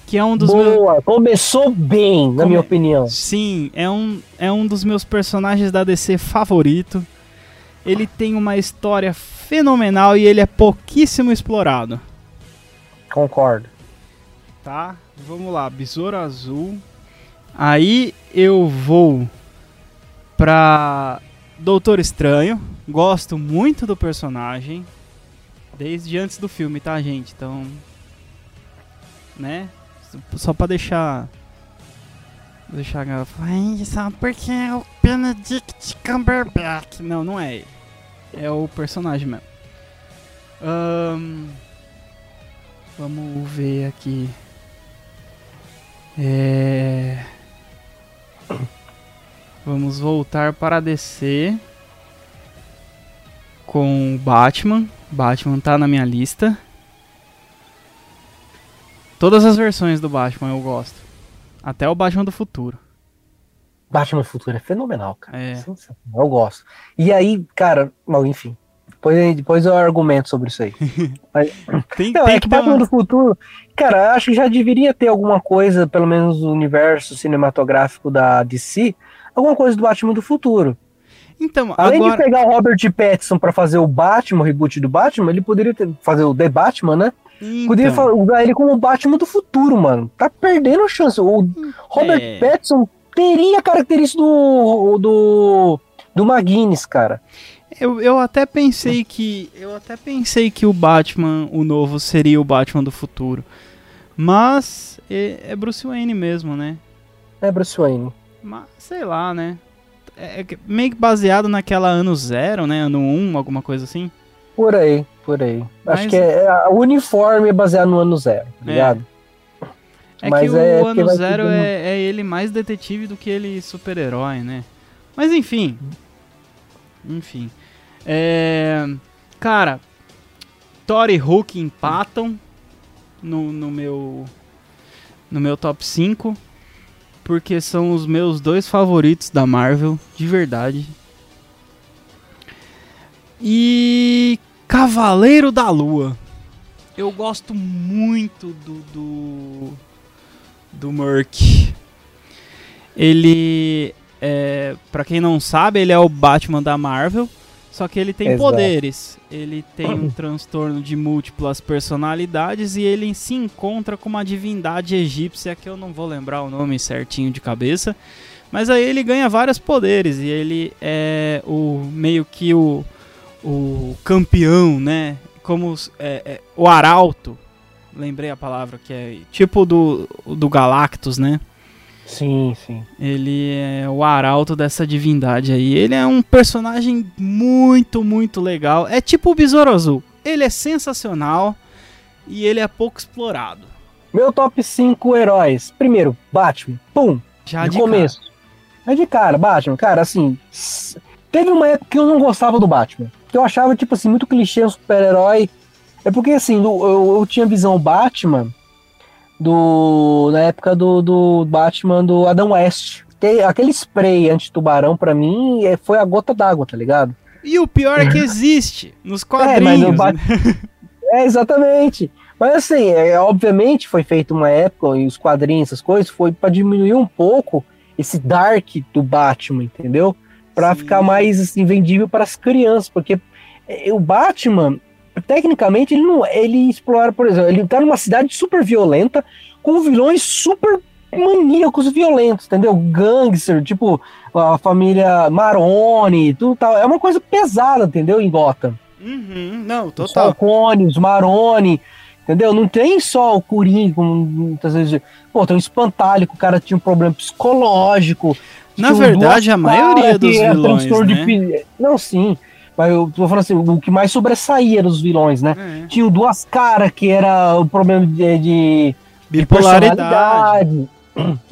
Que é um dos meus. Boa, começou bem, na Come- minha opinião. Sim, é um, é um dos meus personagens da DC favorito. Ele tem uma história fenomenal e ele é pouquíssimo explorado. Concordo. Tá? Vamos lá, Besouro Azul. Aí eu vou pra Doutor Estranho. Gosto muito do personagem. Desde antes do filme, tá, gente? Então. Né? Só pra deixar. Deixar a galera falar, "Ai, porque é o Benedict Cumberbatch. Não, não é ele. É o personagem mesmo. Vamos ver aqui. É... Vamos voltar para DC com o Batman. Batman tá na minha lista. Todas as versões do Batman eu gosto. Até o Batman do futuro. Batman Futuro é fenomenal, cara. É. Eu gosto. E aí, cara, enfim. Depois, depois eu argumento sobre isso aí. Tem, Não, tem é que dar Batman uma... do Futuro, cara, acho que já deveria ter alguma coisa, pelo menos no universo cinematográfico da DC, alguma coisa do Batman do Futuro. Então, Além agora... de pegar o Robert Pattinson pra fazer o Batman, o reboot do Batman, ele poderia ter, fazer o The Batman, né? Poderia Então, fa- usar ele como o Batman do futuro, mano. Tá perdendo a chance. O Robert É. Pattinson teria a característica do, do, do McGuinness, cara. Eu, eu até pensei que... Eu até pensei que o Batman, o novo, seria o Batman do futuro. Mas é, é Bruce Wayne mesmo, né? É Bruce Wayne. Mas, sei lá, né? É que- meio que baseado naquela ano zero, né? Ano 1, um, alguma coisa assim. Por aí, por aí. Mas- Acho que é, é- o uniforme é baseado no ano zero, tá É. ligado? É Mas que é o Ano Zero é, é ele mais detetive do que ele super-herói, né? Mas enfim. Enfim. É, Cara, e Hulk empatam no, no meu. No meu top 5. Porque são os meus dois favoritos da Marvel, de verdade. E. Cavaleiro da Lua. Eu gosto muito do. do. do Merc. Ele. É, pra quem não sabe, ele é o Batman da Marvel. Só que ele tem Exato. poderes. Ele tem um transtorno de múltiplas personalidades e ele se encontra com uma divindade egípcia que eu não vou lembrar o nome certinho de cabeça. Mas aí ele ganha vários poderes e ele é o meio que o, o campeão, né? Como os- é, é, o arauto. Lembrei a palavra que é tipo do, do Galactus, né? Sim, sim. Ele é o arauto dessa divindade aí. Ele é um personagem muito, muito legal. É tipo o Besouro Azul. Ele é sensacional e ele é pouco explorado. Meu top 5 heróis. Primeiro, Batman. Pum. Já de de começo. É de cara, Batman. Cara, assim. Teve uma época que eu não gostava do Batman. Que eu achava, tipo assim, muito clichê um super-herói. É porque, assim, do- eu, eu tinha visão Batman do. Na época do, do Batman do Adam West. Que- Aquele spray anti-tubarão, pra mim, é- foi a gota d'água, tá ligado? E o pior é que existe nos É, mas quadrinhos. Bat- É, exatamente. Mas assim, é, obviamente foi feito uma época, e os quadrinhos, essas coisas, foi pra diminuir um pouco esse dark do Batman, entendeu? Pra Sim. ficar mais assim, vendível para as crianças, porque é, o Batman, tecnicamente, ele não. Ele explora, por exemplo, ele tá numa cidade super violenta, com vilões super maníacos violentos, entendeu? Gangster, tipo a família Maroni, tudo tal. É uma coisa pesada, entendeu? Em Gotham. Uhum, não, total. Os Maroni, entendeu? Não tem só o Coringa, como muitas vezes. Pô, tem um espantalho que o cara tinha um problema psicológico. Na verdade, a maioria dos vilões, né? de Não, sim. Mas eu tô falando assim, o que mais sobressaía dos vilões, né? É. Tinha o duas caras, que era o problema de, de Bipolaridade.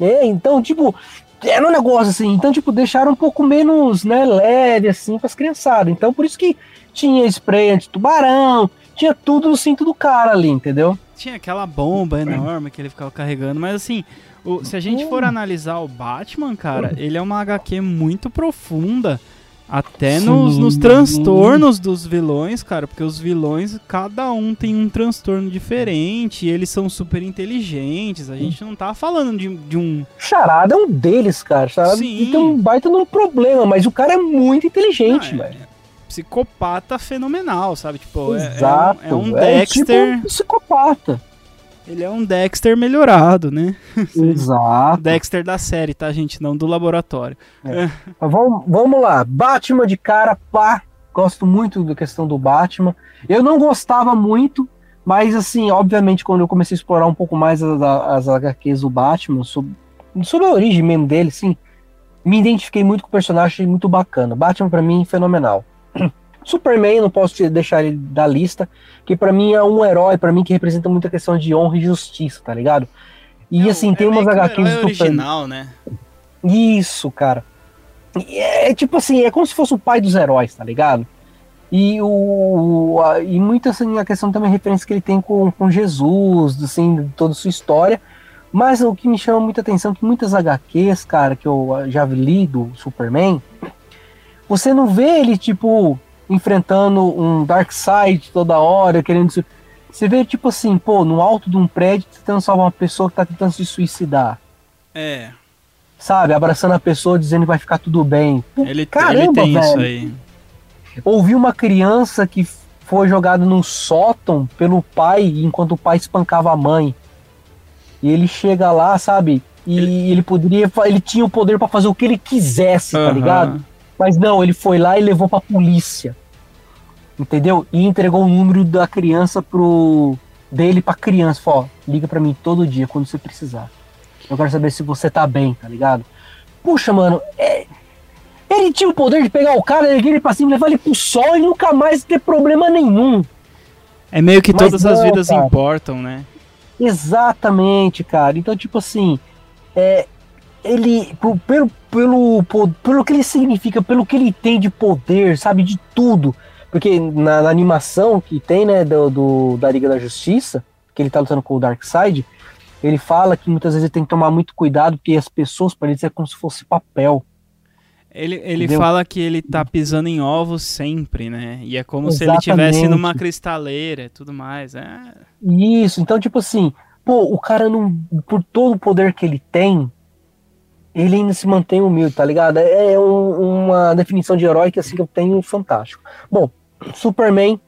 É, então, tipo, era um negócio assim. Então, tipo, deixaram um pouco menos, né, leve, assim, pras criançadas. Então, por isso que tinha spray anti-tubarão, tinha tudo no cinto do cara ali, entendeu? Tinha aquela bomba enorme que ele ficava carregando, mas assim, o- se a gente for analisar o Batman, cara, ele é uma HQ muito profunda. Até nos, Sim. nos transtornos dos vilões, cara, porque os vilões, cada um tem um transtorno diferente, e eles são super inteligentes. A gente não tá falando de, de um. Charada é um deles, cara. Charada Sim. tem um baita num problema, mas o cara é muito inteligente, Não, é- velho. psicopata fenomenal, sabe? Tipo, é- Exato. é, um, é um É Dexter. tipo um psicopata. Ele é um Dexter melhorado, né? Exato. Dexter da série, tá, gente? Não do laboratório. Mas vamos, vamos lá. Batman de cara, pá. Gosto muito da questão do Batman. Eu não gostava muito, mas assim, obviamente, quando eu comecei a explorar um pouco mais as, as HQs do Batman, sobre, sobre a origem mesmo dele, sim, me identifiquei muito com o personagem, achei muito bacana. Batman, pra mim, fenomenal. Superman, não posso te- deixar ele da lista, que pra mim é um herói, pra mim, que representa muita questão de honra e justiça, tá ligado? E assim, tem umas HQs É do original, né? Isso, cara. E É, é tipo assim, é como se fosse o pai dos heróis, tá ligado? E, o, a- e muito assim, a questão também a referência que ele tem com, com Jesus, assim, de toda a sua história. Mas o que me chama muita atenção é que muitas HQs, cara, que eu já li do Superman, você não vê ele, tipo, enfrentando um Darkseid toda hora, querendo se. Você vê, tipo assim, pô, no alto de um prédio tentando salvar uma pessoa que tá tentando se suicidar É. sabe, abraçando a pessoa dizendo que vai ficar tudo bem. Pô, Ele, ele Caramba, tem isso velho. aí. Ouvi uma criança que foi jogada num sótão pelo pai enquanto o pai espancava a mãe. E ele chega lá, sabe? E ele poderia, fa- ele tinha o poder pra fazer o que ele quisesse, tá Aham. ligado? Mas não, ele foi lá e levou pra polícia. Entendeu? E entregou o número da criança pro dele pra criança, falou, ó, liga pra mim todo dia quando você precisar. Eu quero saber se você tá bem, tá ligado? Puxa, mano, é- ele tinha o poder de pegar o cara, erguer ele pra cima, levar ele pro sol e nunca mais ter problema nenhum. É meio que Mas todas as não, vidas cara. importam, né? Exatamente, cara. Então, tipo assim, é, ele, pelo, pelo, pelo que ele significa, pelo que ele tem de poder, sabe, de tudo. Porque na, na animação que tem, né, do, do- da Liga da Justiça, que ele tá lutando com o Darkseid, ele fala que muitas vezes ele tem que tomar muito cuidado, porque as pessoas, para eles, é como se fosse papel. Ele, ele Entendeu? fala que ele tá pisando em ovos sempre, né? E é como se ele estivesse Exatamente. numa cristaleira e tudo mais. É. Isso, então, tipo assim, pô, o cara não. Por todo o poder que ele tem, ele ainda se mantém humilde, tá ligado? É é um- uma definição de herói que assim que eu tenho fantástico. Bom, Superman.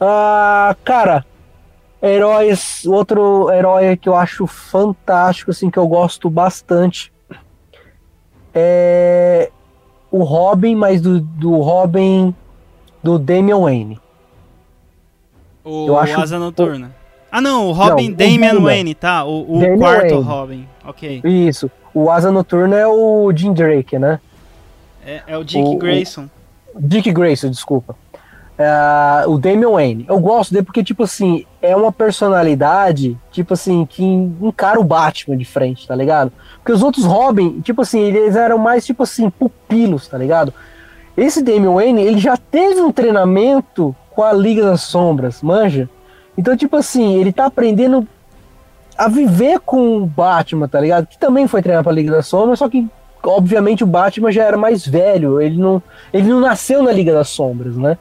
Ah, cara, heróis. Outro herói que eu acho fantástico, assim, que eu gosto bastante. É o Robin, mas do, do Robin do Damian Wayne. O Eu acho- Asa Noturna. Ah, não, o Robin Não, o Damian. Wayne, tá? O, o quarto Wayne. Robin. Ok. Isso. O Asa Noturna é o Jim Drake, né? É, é o Dick O- o- Grayson. Dick Grayson, desculpa. É, o Damian Wayne. Eu gosto dele porque, tipo assim, é uma personalidade, tipo assim, que encara o Batman de frente, tá ligado? Porque os outros Robin, tipo assim, eles eram mais, tipo assim, pupilos, tá ligado? Esse Damian Wayne, ele já teve um treinamento com a Liga das Sombras, manja? Então, tipo assim, ele tá aprendendo a viver com o Batman, tá ligado? Que também foi treinado pra Liga das Sombras, só que, obviamente, o Batman já era mais velho, ele não, ele não nasceu na Liga das Sombras, né?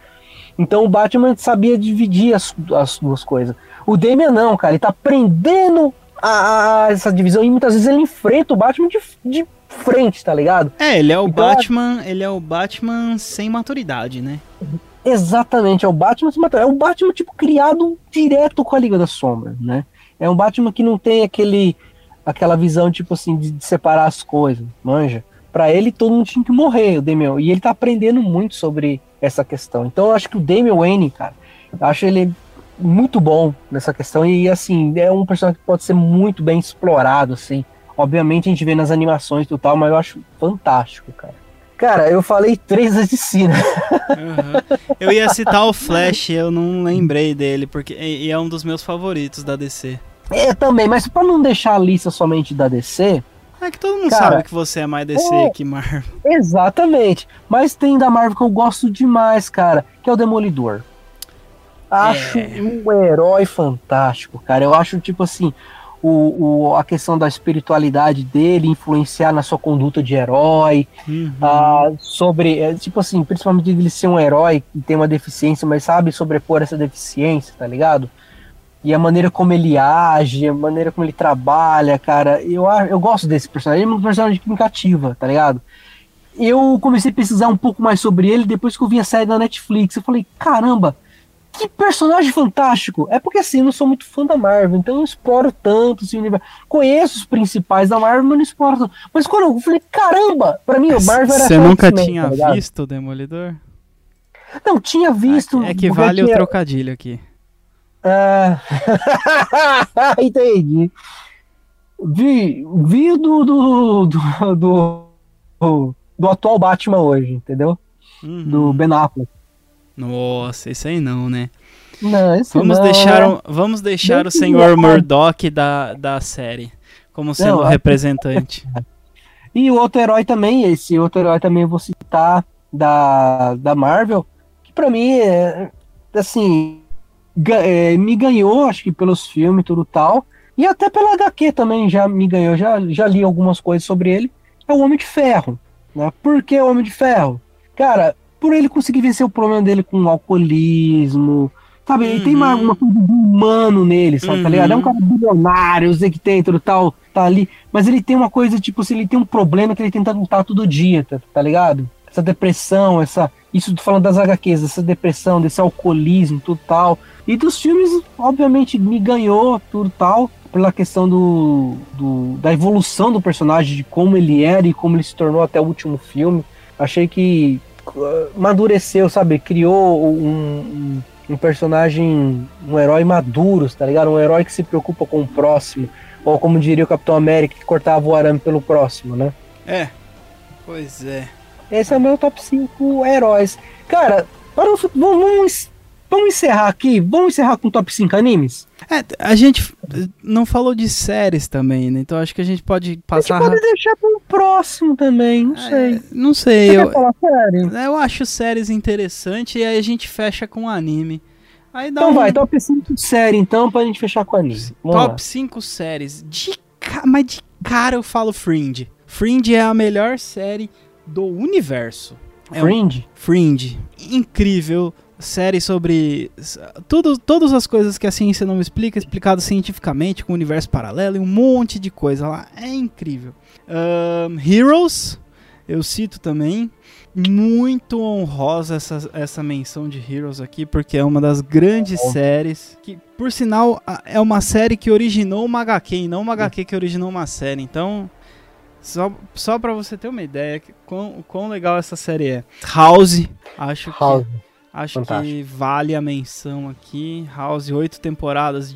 Então o Batman sabia dividir as, as duas coisas. O Damian não, cara, ele tá aprendendo a, a- essa divisão e muitas vezes ele enfrenta o Batman de, de frente, tá ligado? É, ele é o Então, Batman, ele é o Batman sem maturidade, né? Exatamente, é o Batman se matou. É um Batman, tipo, criado direto com a Liga das Sombras, né? É um Batman que não tem aquele aquela visão, tipo assim, de, de separar as coisas, manja? Pra ele, todo mundo tinha que morrer, o Damian. E ele tá aprendendo muito sobre essa questão. Então, eu acho que o Damian Wayne, cara, eu acho ele muito bom nessa questão. E, assim, é um personagem que pode ser muito bem explorado, assim. Obviamente, a gente vê nas animações e tal, mas eu acho fantástico, cara. Cara, eu falei três DC, né? Aham. Eu ia citar o Flash, eu não lembrei dele, porque e é um dos meus favoritos da DC. É, também, mas pra não deixar a lista somente da DC, É que todo mundo Cara, sabe que você é mais DC é. que Marvel. exatamente. Mas tem da Marvel que eu gosto demais, cara, que é o Demolidor. Acho É. um herói fantástico, cara. Eu acho, tipo assim, o, o- a questão da espiritualidade dele influenciar na sua conduta de herói, Uhum. ah, sobre, é, tipo assim, principalmente ele ser um herói que tem uma deficiência, mas sabe sobrepor essa deficiência, tá ligado? E a maneira como ele age, a maneira como ele trabalha, cara, eu, eu gosto desse personagem, ele é um personagem que me cativa, tá ligado? Eu comecei a pesquisar um pouco mais sobre ele depois que eu vi a série da Netflix. Eu falei, caramba, que personagem fantástico! É porque assim, eu não sou muito fã da Marvel, então eu não exploro tanto esse universo. Conheço os principais da Marvel, mas não exploro tanto. Mas quando eu falei, caramba, pra mim o Marvel era Você nunca tinha tá visto o Demolidor? Não, tinha visto. É que porque vale o tinha- trocadilho aqui. Ah, entendi. Vi, vi do, do, do, do, do atual Batman hoje, entendeu? Uhum. Do Ben Affleck. Nossa, isso aí não, né? Não, esse Vamos não, deixar, é- o, vamos deixar o Deixa senhor eu- Murdoch da, da série como sendo o Não, é- representante. E o outro herói também, esse outro herói também eu vou citar da, da Marvel, que pra mim é assim, é, me ganhou, acho que pelos filmes e tudo tal, e até pela HQ também já me ganhou, já, já li algumas coisas sobre ele, é o Homem de Ferro. Né? Por que o Homem de Ferro? Cara, por ele conseguir vencer o problema dele com o alcoolismo, sabe? Ele tem uma, Uhum. uma coisa de humano nele, sabe? Tá ligado? É um Uhum. cara bilionário, eu sei que tem tudo tal, tá ali, mas ele tem uma coisa, tipo, se ele tem um problema que ele tenta lutar todo dia, tá, tá ligado? Essa depressão, essa. Isso falando das HQs, essa depressão, desse alcoolismo, tudo tal. E dos filmes, obviamente, me ganhou, tudo tal, pela questão do, do- da evolução do personagem, de como ele era e como ele se tornou até o último filme. Achei que amadureceu, sabe? Criou um, um, personagem, um herói maduro, tá ligado? Um herói que se preocupa com o próximo. Ou como diria o Capitão América, que cortava o arame pelo próximo, né? É. Pois é. Esse é o meu top 5 heróis. Cara, para vamos, vamos vamos encerrar aqui? Vamos encerrar com top 5 animes? É, a gente não falou de séries também, né? Então acho que a gente pode A gente passar. pode deixar para um próximo também, não sei. É, não sei, Você eu, falar sério? eu acho séries interessantes e aí a gente fecha com anime. Aí dá Então um vai, top 5 de série então, pra gente fechar com anime. Vamos lá. top 5 séries. De ca... Mas de cara eu falo Fringe. Fringe é a melhor série do universo. É um- Fringe? Fringe. Incrível. Série sobre tudo, todas as coisas que a ciência não explica, explicado cientificamente, com o universo paralelo e um monte de coisa lá. É incrível. Ahn, Heroes, eu cito também. Muito honrosa essa, essa menção de Heroes aqui, porque é uma das grandes séries. Que, por sinal, é uma série que originou uma HQ, e não uma HQ que originou uma série. Então, só, só pra você ter uma ideia, quão, quão legal essa série é. House, acho que. Acho que Fantástico. vale a menção aqui. House, oito temporadas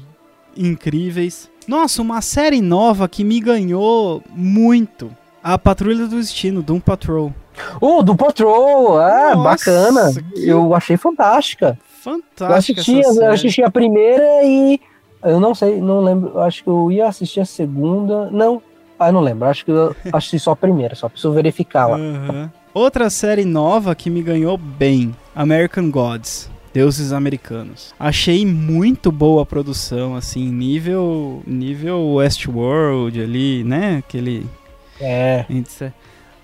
incríveis. Nossa, uma série nova que me ganhou muito. A Patrulha do Destino, Doom Patrol. Oh, do Patrol! Ah, Nossa, bacana. que- Eu achei fantástica. Eu Fantástica assisti, essa eu assisti a primeira e. Eu não sei, não lembro. eu Acho que eu ia assistir a segunda. Não. Ah, eu não lembro. Acho que eu assisti só a primeira, só preciso verificar lá. Aham. Outra série nova que me ganhou bem, American Gods. Deuses Americanos. Achei muito boa a produção, assim, nível nível Westworld ali, né? Aquele É.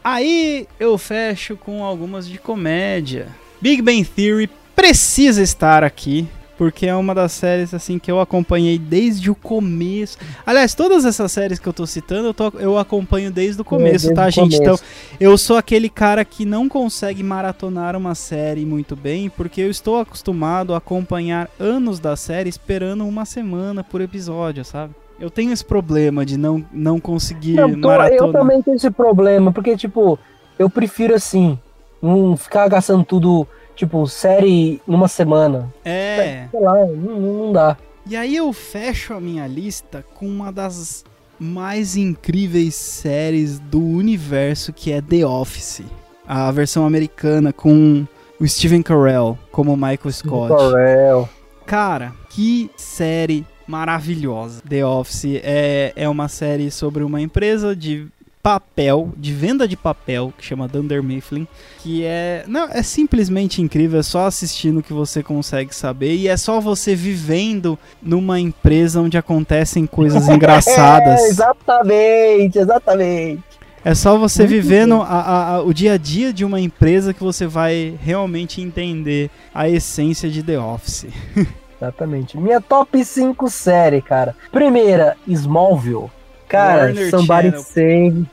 Aí eu fecho com algumas de comédia. Big Bang Theory precisa estar aqui. Porque é uma das séries assim que eu acompanhei desde o começo. Aliás, todas essas séries que eu tô citando, eu, tô- eu acompanho desde o começo, desde tá, gente? começo. Então, eu sou aquele cara que não consegue maratonar uma série muito bem, porque eu estou acostumado a acompanhar anos da série esperando uma semana por episódio, sabe? Eu tenho esse problema de não, não conseguir Não, tô- maratonar. eu também tenho esse problema, porque, tipo, eu prefiro assim, não ficar gastando tudo, tipo, série numa semana. É. Sei lá, não, não dá. E aí eu fecho a minha lista com uma das mais incríveis séries do universo, que é The Office. A versão americana com o Steven Carell como Michael Scott. Corel. Cara, que série maravilhosa. The Office é, é uma série sobre uma empresa de papel, de venda de papel, que chama Dunder Mifflin, que é, não, é simplesmente incrível, é só assistindo que você consegue saber e é só você vivendo numa empresa onde acontecem coisas engraçadas. É, exatamente, exatamente. É só você Muito vivendo a- a- a- o dia a dia de uma empresa que você vai realmente entender a essência de The Office. Exatamente. Minha top 5 série, cara. Primeira, Smallville. Cara, Warner Somebody Channel. Save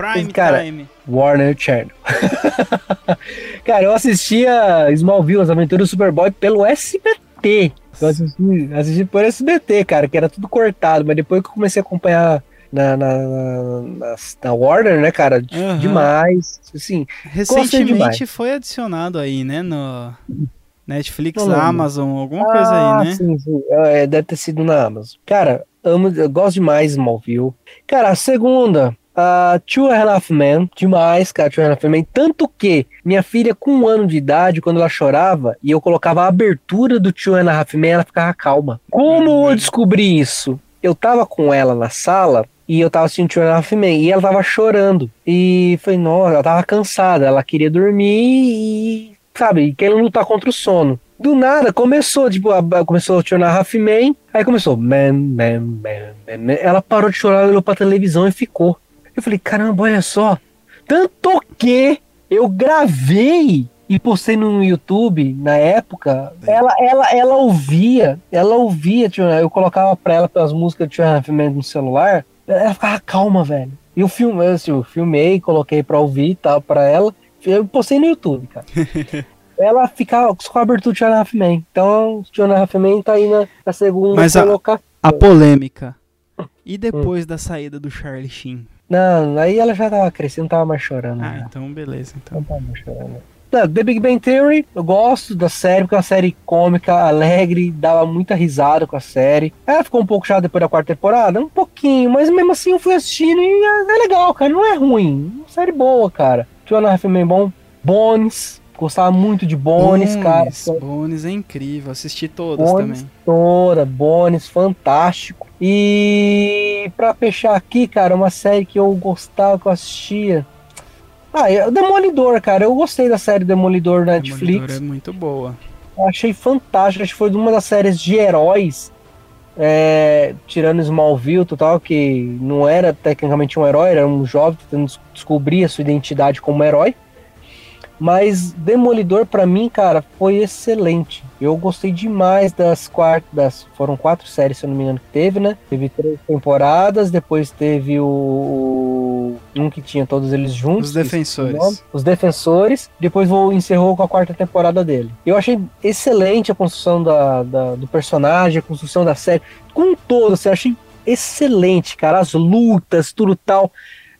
Prime Cara, Time. Warner Channel. cara, eu assistia Smallville, as aventuras do Superboy, pelo SBT. Eu assisti, assisti por SBT, cara, que era tudo cortado, mas depois que eu comecei a acompanhar na, na, na, na- na Warner, né, cara, Aham. demais. Assim, Recentemente foi adicionado aí, né? No Netflix, lembro. Amazon, alguma coisa aí, né? Ah, sim, sim. É, deve ter sido na Amazon. Cara, amo, eu gosto demais de Smallville. Cara, a segunda, a Two and a Half Men, demais, cara, Two and a Half Men. Tanto que minha filha, com um ano de idade, quando ela chorava, e eu colocava a abertura do Two and a Half Men, ela ficava calma. Como eu descobri isso? Eu tava com ela na sala, e eu tava assistindo Two and a Half Men, e ela tava chorando. E foi, nossa, ela tava cansada, ela queria dormir e, sabe, querendo lutar contra o sono. Do nada, começou, tipo, a- começou a chorar Half Man, aí começou, man, man, man, man, man. Ela parou de chorar, olhou pra televisão e ficou. Eu falei, caramba, olha só. Tanto que eu gravei e postei no YouTube na época. Ela, ela, ela ouvia, ela ouvia, and a- eu colocava pra ela pelas músicas de a Men no celular, ela ficava calma, velho. E eu filmei, assim, eu filmei, coloquei pra ouvir e tal, pra ela. Eu postei no YouTube, cara. ela ficava com a abertura a Half Men. Então, a Half Men tá aí na, na segunda Mas a- colocação. A polêmica. E depois da saída do Charlie Sheen? Não, aí ela já tava crescendo, não tava mais chorando. Ah, já. então beleza. Então. Não tava mais chorando. Não, The Big Bang Theory, eu gosto da série, porque é uma série cômica, alegre, dava muita risada com a série. Ela ficou um pouco chata depois da quarta temporada, um pouquinho, mas mesmo assim eu fui assistindo e é, é legal, cara, não é ruim. É uma série boa, cara. Two and a Half Men bom. Bones, Gostava muito de Bones, cara. Bones é incrível, assisti todas Bones também. toda, Bones, fantástico. E pra fechar aqui, cara, uma série que eu gostava, que eu assistia. Ah, é o Demolidor, cara. Eu gostei da série Demolidor na Netflix. Demolidor é muito boa. Eu achei fantástico. Acho que foi uma das séries de heróis. é, tirando Smallville total, que não era tecnicamente um herói, era um jovem tentando des- descobrir a sua identidade como herói. Mas Demolidor, pra mim, cara, foi excelente. Eu gostei demais das quatro. Das, foram quatro séries, se eu não me engano, que teve, né? Teve três temporadas, depois teve o. um que tinha todos eles juntos. Os defensores. Os defensores. Depois vou, encerrou com a quarta temporada dele. Eu achei excelente a construção da, da- do personagem, a construção da série. Com todo, assim, eu achei excelente, cara. As lutas, tudo tal.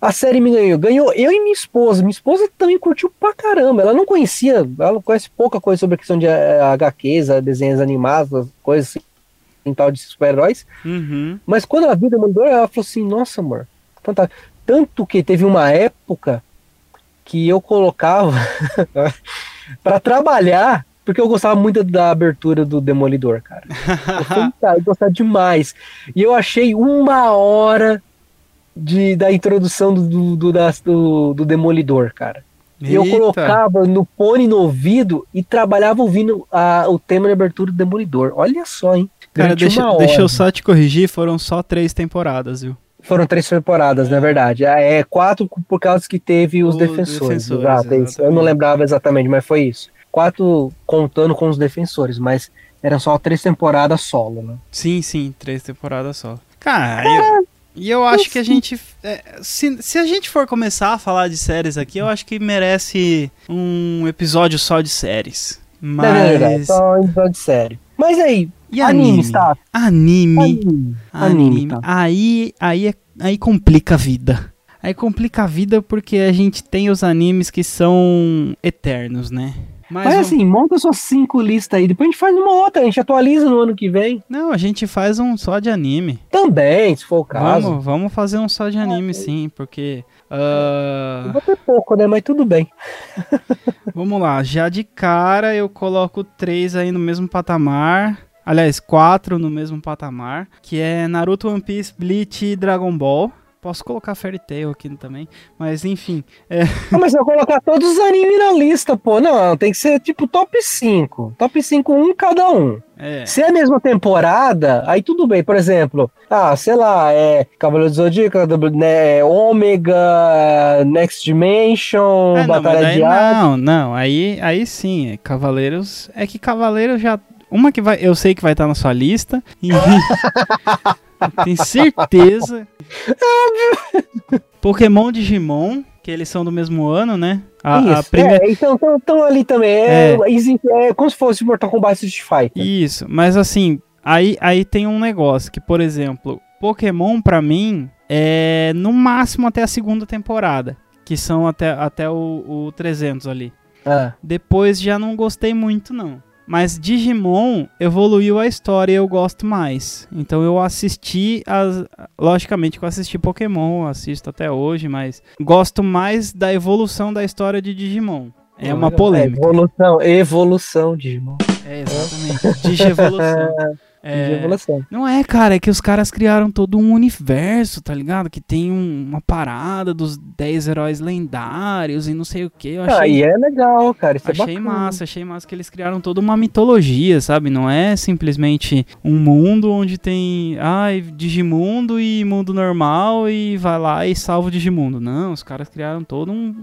A série me ganhou. Ganhou eu e minha esposa. Minha esposa também curtiu pra caramba. Ela não conhecia, ela conhece pouca coisa sobre a questão de eh, HQs, eh, desenhos animados, coisas assim, em tal de super-heróis. Uhum. Mas quando ela viu o Demolidor, ela falou assim: Nossa, amor, fantástico. Tanto que teve uma época que eu colocava pra trabalhar, porque eu gostava muito da abertura do Demolidor, cara. Eu, falei, "Tá, eu gostava demais. E eu achei uma hora de, da introdução do, do, do, das- do- do Demolidor, cara. E eu colocava no fone no ouvido e trabalhava ouvindo a- o tema de abertura do Demolidor. Olha só, hein? Cara, deixa, deixa eu só te corrigir, foram só três temporadas, viu? Foram três temporadas, na verdade. É quatro por causa que teve os Os defensores. defensores, é. Eu não lembrava exatamente, mas foi isso. Quatro contando com os defensores, mas eram só três temporadas solo, né? Sim, sim, três temporadas só. Cara, eu- e eu acho que a gente. é, se, se a gente for começar a falar de séries aqui, eu acho que merece um episódio só de séries. Não, Mas. só um episódio sério. Mas aí, E anime, anime? tá? Anime. Anime, Anime. anime, tá? Aí, aí, é- aí complica a vida. Aí complica a vida porque a gente tem os animes que são eternos, né? Mas, Mas o- assim, monta suas cinco listas aí, depois a gente faz uma outra, a gente atualiza no ano que vem. Não, a gente faz um só de anime. Também, se for o caso. Vamos, vamos fazer um só de anime, sim, porque. ah, Eu Vou ter pouco, né? Mas tudo bem. Vamos lá, já de cara eu coloco três aí no mesmo patamar. Aliás, quatro no mesmo patamar. Que é Naruto, One Piece, Bleach e Dragon Ball. Posso colocar Fairy Tail aqui também. Mas enfim. Não, mas eu vou colocar todos os animes na lista, pô. Não, tem que ser tipo top 5. Top 5, um cada um. É. Se é a mesma temporada, aí tudo bem. Por exemplo, ah, sei lá, é Cavaleiro do Zodíaco, né, Ômega, Next Dimension, Ah, não, mas Batalha daí de Hades. não, não, aí, aí sim, é Cavaleiros. É que Cavaleiros já. Uma que vai. Eu sei que vai estar na sua lista. E. Tenho certeza. Pokémon Digimon, que eles são do mesmo ano, né? A, a Isso, primeira. é, então estão ali também. É, existe- é como se fosse Mortal Kombat Street Fighter. Isso, mas assim, aí, aí tem um negócio que, por exemplo, Pokémon pra mim é no máximo até a segunda temporada, que são até, até o, o 300 ali. Ah, Depois já não gostei muito não. Mas Digimon evoluiu a história e eu gosto mais. Então eu assisti as. Logicamente que eu assisti Pokémon, assisto até hoje, mas gosto mais da evolução da história de Digimon. É uma É, polêmica. evolução, evolução, Digimon. É, exatamente. Digievolução. É, Evolução. Não é, cara, é que os caras criaram todo um universo, tá ligado? Que tem um- uma parada dos 10 heróis lendários e não sei o que. Eu achei, Aí é legal, cara. Isso é achei bacana. massa, achei massa que eles criaram toda uma mitologia, sabe? Não é simplesmente um mundo onde tem, ai, Digimundo e mundo normal e vai lá e salva o Digimundo. Não, os caras criaram todo um.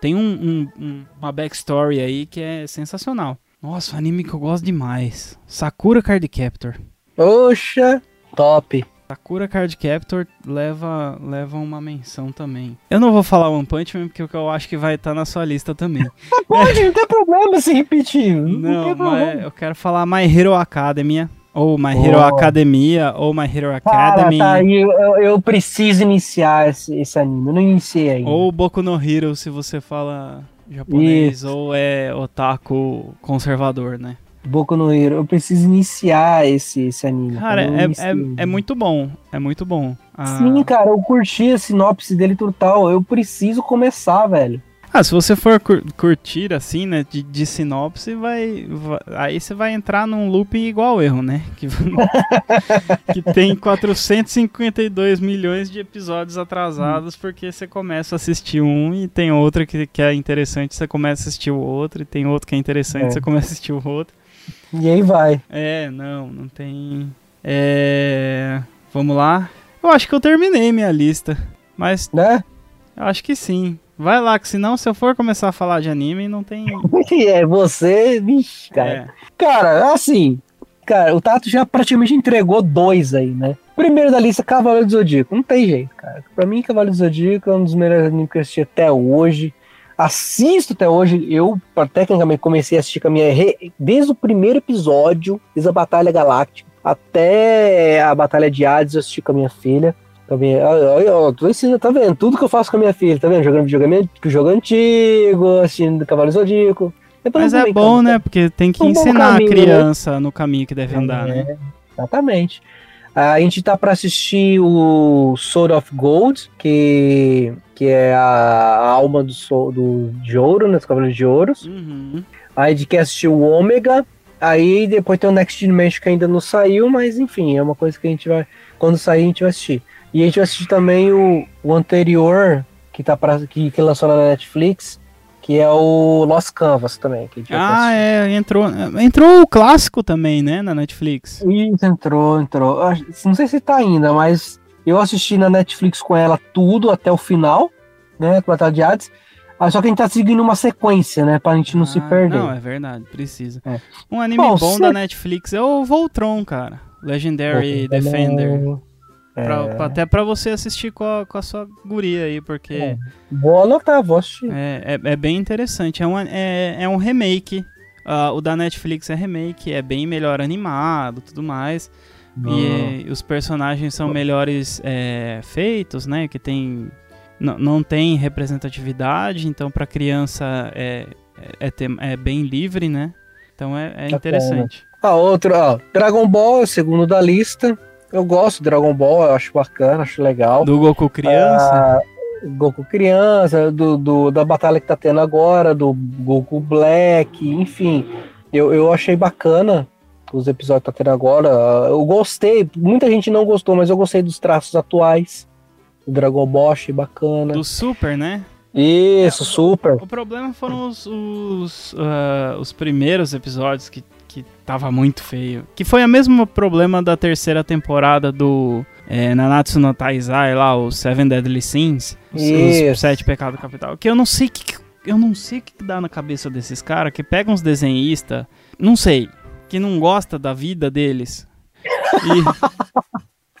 Tem um, um- um- uma backstory aí que é sensacional. Nossa, um anime que eu gosto demais. Sakura Card Captor. Poxa, top. Sakura Card Captor leva, leva uma menção também. Eu não vou falar One Punch Man porque eu acho que vai estar na sua lista também. Pode, não tem problema se repetir. Não, não, mas eu quero falar My Hero Academia. Ou My Hero Oh. Academia, ou My Hero Cara, Academy. tá aí, eu, eu preciso iniciar esse, esse anime. Eu não iniciei ainda. Ou Boku no Hero, se você fala japonês, ou é otaku conservador, né? Boku no Hero. Eu preciso iniciar esse, esse anime. Cara, é, é, é muito bom. É muito bom. Ah, Sim, cara, eu curti a sinopse dele total. Eu preciso começar, velho. Ah, se você for cur- curtir assim, né, de, de sinopse, vai, vai- Aí você vai entrar num loop igual erro, né? Que, que tem 452 milhões de episódios atrasados porque você começa a assistir um e tem outro que, que é interessante, você começa a assistir o outro, e tem outro que é interessante, É. você começa a assistir o outro. E aí vai. É, não, não tem. É. Vamos lá. Eu acho que eu terminei minha lista. Mas Né? eu acho que sim. Vai lá, que senão se eu for começar a falar de anime, não tem. é, você. Vixe, cara. É. Cara, assim. Cara, o Tato já praticamente entregou dois aí, né? Primeiro da lista, Cavaleiro do Zodíaco. Não tem jeito, cara. Pra mim, Cavaleiro do Zodíaco é um dos melhores animes que eu assisti até hoje. Assisto até hoje. Eu, tecnicamente, comecei a assistir com a minha. re- Desde o primeiro episódio, desde a Batalha Galáctica até a Batalha de Hades, eu assisti com a minha filha. Com a minha, ó, ó, tô ensinando, tá vendo? Tudo que eu faço com a minha filha, tá vendo? Jogando videogame, jogo antigo, assistindo Cavaleiro do Zodíaco. Mas é bom, cara, né? Porque tem que Um ensinar caminho, a né? criança no caminho que deve andar, né? É, Exatamente. A gente tá pra assistir o Sword of Gold, que, que é a, alma do, do de ouro, né? Dos Cavaleiros de Ouros. Uhum. Aí a gente quer assistir o Ômega. Aí depois tem o Next Dimension que ainda não saiu, mas enfim, é uma coisa que a gente vai. Quando sair, a gente vai assistir. E a gente vai assistir também o, o anterior, que, tá pra, que, que lançou na Netflix, que é o Lost Canvas também. Ah, é. Entrou, entrou o clássico também, né? Na Netflix. Isso, entrou, entrou. Não sei se tá ainda, mas eu assisti na Netflix com ela tudo até o final, né? Com a Batalha de Hades. Ah, Só que a gente tá seguindo uma sequência, né? Pra gente não se Ah, perder. Não, é verdade, precisa. É. Um anime Bom, bom se- da Netflix é o Voltron, cara. Legendary Defender. É, Pra- até pra você assistir com a, com a sua guria aí, porque É. Vou anotar, vou assistir. é, é, é bem interessante. É um, é, é um remake. Ah, o da Netflix é remake, é bem melhor animado tudo mais. E, os personagens são melhores é, feitos, né? Que tem. Não tem representatividade, então pra criança é, é, tem- é bem livre, né? Então é, é Bacana. interessante. Ah, outro, ó. Dragon Ball é segundo da lista. Eu gosto de Dragon Ball, eu acho bacana, acho legal. Do Goku criança. Ah, Goku criança, do, do- da batalha que tá tendo agora, do Goku Black, enfim. Eu, eu achei bacana os episódios que tá tendo agora. Eu gostei, muita gente não gostou, mas eu gostei dos traços atuais. O Dragon Ball achei bacana. do Super, né? Isso, super. O problema foram os, os, ah, os primeiros episódios que, que tava muito feio. Que foi o mesmo problema da terceira temporada do é, Nanatsu no Taizai lá, o Seven Deadly Sins. Os, os Isso. Sete Pecados Capital. Que eu não sei que eu não sei o que dá na cabeça desses caras que pegam uns desenhistas, não sei, que não gosta da vida deles. E,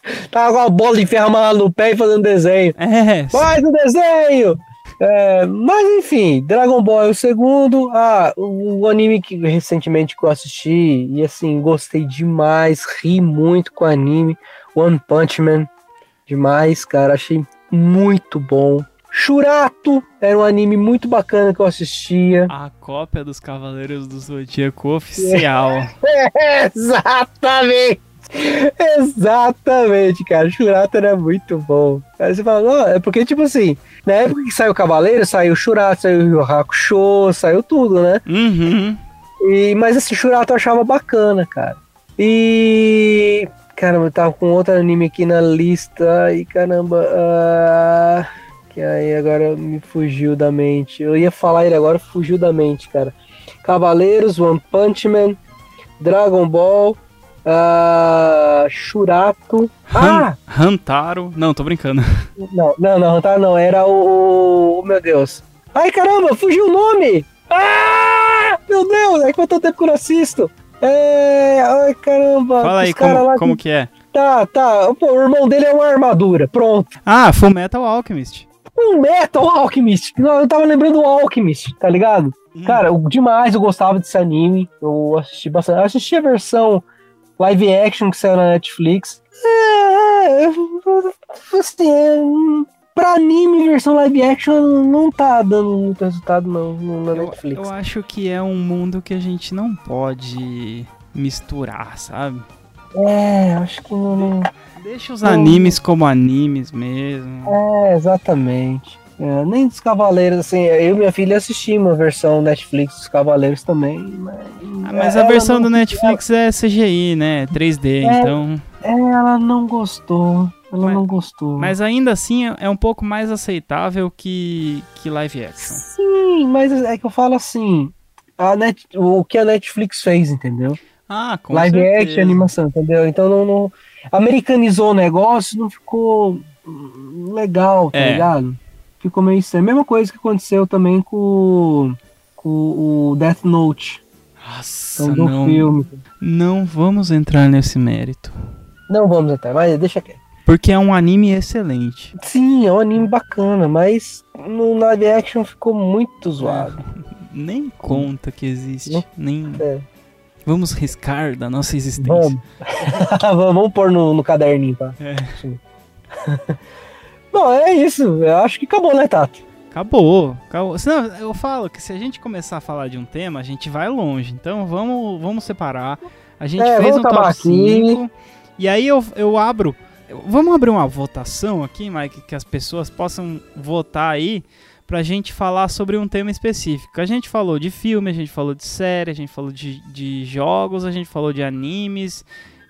Tá com a bola de ferro amarrada no pé e fazendo desenho. é, Faz o desenho! É, mas enfim, Dragon Ball é o segundo. Ah, o, o anime que recentemente que eu assisti, e assim, gostei demais, ri muito com o anime. One Punch Man, demais, cara, achei muito bom. Churato era um anime muito bacana que eu assistia. a cópia dos Cavaleiros do Zodíaco oficial. Exatamente! Exatamente, cara. Churato era muito bom. Aí você fala, não, é porque, tipo assim, na época que saiu o Cavaleiro, saiu o Churato, saiu o Yu Hakusho, saiu tudo, né? Uhum. E, mas esse Churato eu achava bacana, cara. E. Caramba, eu tava com outro anime aqui na lista. E caramba. ah, que aí agora me fugiu da mente. Eu ia falar ele agora, fugiu da mente, cara. Cavaleiros, One Punch Man, Dragon Ball, ah, Churato. Ah! Han- Hantaro. Não, tô brincando. Não, não, não, tá, não. Era o. o- Meu Deus. Ai, caramba, fugiu o nome! Ah! Meu Deus, é tô tempo que eu não assisto. É. Ai, caramba. Fala aí como, lá como que- é. Tá, tá. Pô, o irmão dele é uma armadura. Pronto. Ah, Full Metal Alchemist. Um Metal Alchemist. Não, eu tava lembrando do Alchemist, tá ligado? Hum. Cara, eu- demais eu gostava desse anime. Eu assisti bastante. Eu assisti a versão live action que saiu na Netflix. É, assim, é, pra anime, versão live action não tá dando muito resultado, não, na Eu, Netflix. eu acho que é um mundo que a gente não pode misturar, sabe? É, acho que não. não- Deixa os animes como animes mesmo. É, exatamente. É, nem dos Cavaleiros, assim, eu e minha filha assistimos a versão Netflix dos Cavaleiros também. Mas, Ah, mas a versão do Netflix é CGI, né? 3D, É. então. É, ela não gostou. Ela Mas- não gostou. Mas ainda assim é- é um pouco mais aceitável que, que live action. Sim, mas é que eu falo assim. A Net, o que a Netflix fez, entendeu? Ah, com Live certeza. action, animação, entendeu? Então não, não- americanizou o negócio, não ficou hum, legal, tá É. ligado? Ficou meio estranho. Mesma coisa que aconteceu também com, com o Death Note, Nossa, então, não, filme. não vamos entrar nesse mérito. Não vamos até, mas deixa quieto. Porque é um anime excelente. Sim, é um anime bacana, mas no live action ficou muito zoado. Nem conta que existe. Não- Nem. É. Vamos riscar da nossa existência. Vamos. Vamos pôr no, no caderninho, tá? É. Bom, é isso. Eu acho que acabou, né, Tato? Acabou, acabou. Senão, eu falo que se a gente começar a falar de um tema, a gente vai longe. Então vamos, vamos separar. A gente É, fez um top acabar aqui. 5. E aí eu, eu abro. Vamos abrir uma votação aqui, Mike, que as pessoas possam votar aí pra gente falar sobre um tema específico. A gente falou de filme, a gente falou de série, a gente falou de, de jogos, a gente falou de animes,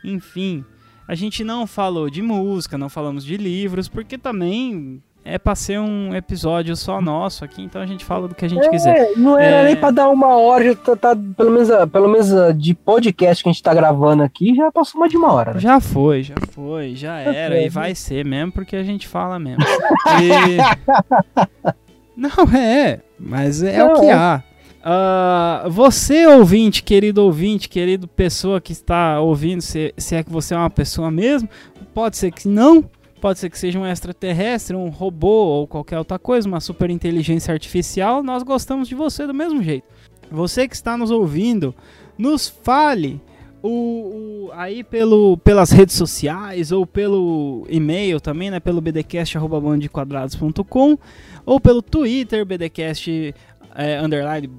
enfim. A gente não falou de música, não falamos de livros, porque também é pra ser um episódio só nosso aqui, então a gente fala do que a gente quiser. É, não era É. nem pra dar uma hora, tá, tá- pelo, menos, ah, pelo menos ah, de podcast que a gente tá gravando aqui, já passou mais de uma hora. né? Já foi, já foi, já era foi. e vai ser mesmo porque a gente fala mesmo. E- Não, é, mas é, Não, o que é. há. Ah, você, ouvinte, querido ouvinte, querido pessoa que está ouvindo, se, se é que você é uma pessoa mesmo, pode ser que não, pode ser que seja um extraterrestre, um robô ou qualquer outra coisa, uma super inteligência artificial, nós gostamos de você do mesmo jeito. Você que está nos ouvindo, nos fale o, o- aí pelo, pelas redes sociais ou pelo e-mail também, né? Pelo bdcast.com ou pelo Twitter, bdcast é, underline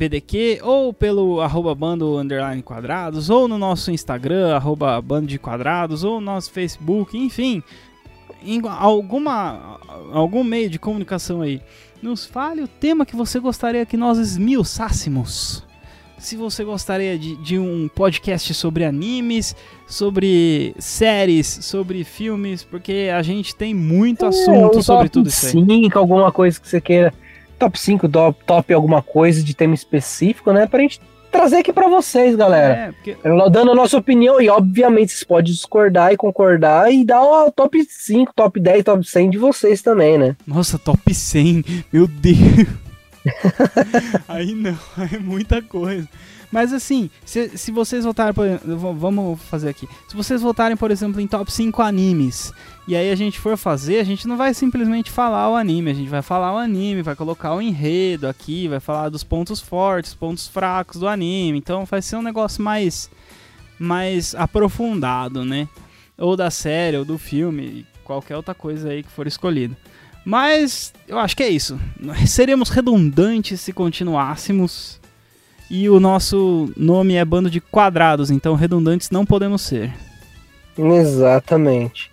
BDQ, ou pelo arroba bando underline quadrados, ou no nosso Instagram, arroba bando de quadrados, ou no nosso Facebook, enfim, em alguma, algum meio de comunicação aí. Nos fale o tema que você gostaria que nós esmiuçássemos. Se você gostaria de, de um podcast sobre animes, sobre séries, sobre filmes, porque a gente tem muito assunto um sobre tudo isso aí. 5, alguma coisa que você queira. Top 5, top, top alguma coisa de tema específico, né? Pra gente trazer aqui pra vocês, galera. É, porque Dando a nossa opinião, e obviamente vocês podem discordar e concordar e dar o top 5, top 10, top 100 de vocês também, né? Nossa, top 100, meu Deus. Aí não, é muita coisa. Mas assim, se, se vocês votarem, por, vamos fazer aqui. Se vocês votarem, por exemplo, em top 5 animes, e aí a gente for fazer, a gente não vai simplesmente falar o anime, a gente vai falar o anime, vai colocar o enredo aqui, vai falar dos pontos fortes, pontos fracos do anime. Então vai ser um negócio mais mais aprofundado, né? Ou da série, ou do filme, qualquer outra coisa aí que for escolhido. Mas eu acho que é isso. Seríamos redundantes se continuássemos. E o nosso nome é bando de quadrados, então redundantes não podemos ser. Exatamente.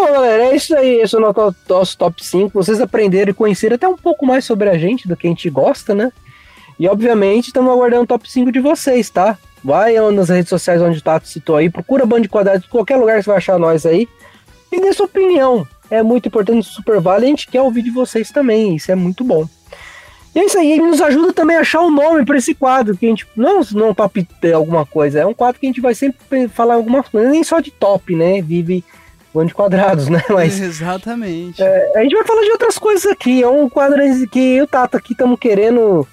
Bom, galera, é isso aí. Esse é o nosso, nosso top 5. Vocês aprenderam e conheceram até um pouco mais sobre a gente, do que a gente gosta, né? E, obviamente, estamos aguardando o top 5 de vocês, tá? Vai nas redes sociais onde o Tato citou aí, procura Band de Quadrados, qualquer lugar que você vai achar nós aí. E dê sua opinião. É muito importante, super vale. A gente quer ouvir de vocês também, isso é muito bom. E é isso aí, nos ajuda também a achar um nome para esse quadro, que a gente não não top é alguma coisa, é um quadro que a gente vai sempre falar alguma coisa, nem só de top, né? Vive Band de Quadrados, né? Mas Exatamente. a gente vai falar de outras coisas aqui. É um quadro que eu e o Tato aqui estamos querendo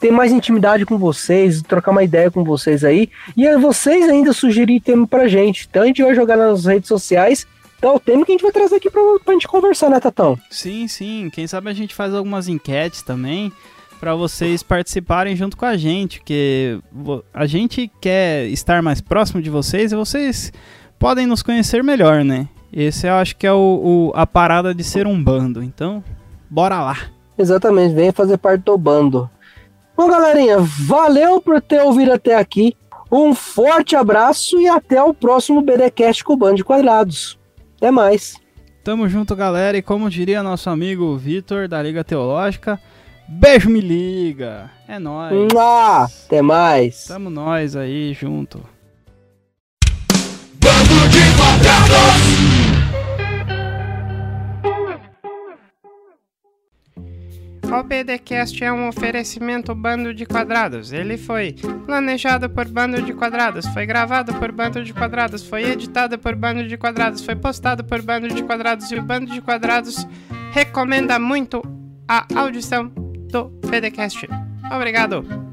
ter mais intimidade com vocês, trocar uma ideia com vocês aí. E é vocês ainda sugerir tema pra gente. Então a gente vai jogar nas redes sociais. Então o tema que a gente vai trazer aqui pra, pra gente conversar, né, Tatão? Sim, sim. Quem sabe a gente faz algumas enquetes também para vocês participarem junto com a gente, porque vo- a gente quer estar mais próximo de vocês e vocês podem nos conhecer melhor, né? Esse eu acho que é o, o- a parada de ser um bando. Então, bora lá. Exatamente, venha fazer parte do bando. Bom, galerinha, valeu por ter ouvido até aqui. Um forte abraço e até o próximo BDcast com o Band de Quadrados. Até mais. Tamo junto, galera. E como diria nosso amigo Vitor da Liga Teológica, beijo me liga. É nóis. Mua! Até mais. Tamo nós aí junto. O BDcast é um oferecimento Bando de Quadrados. Ele foi planejado por Bando de Quadrados, foi gravado por Bando de Quadrados, foi editado por Bando de Quadrados, foi postado por Bando de Quadrados e o Bando de Quadrados recomenda muito a audição do BDcast. Obrigado.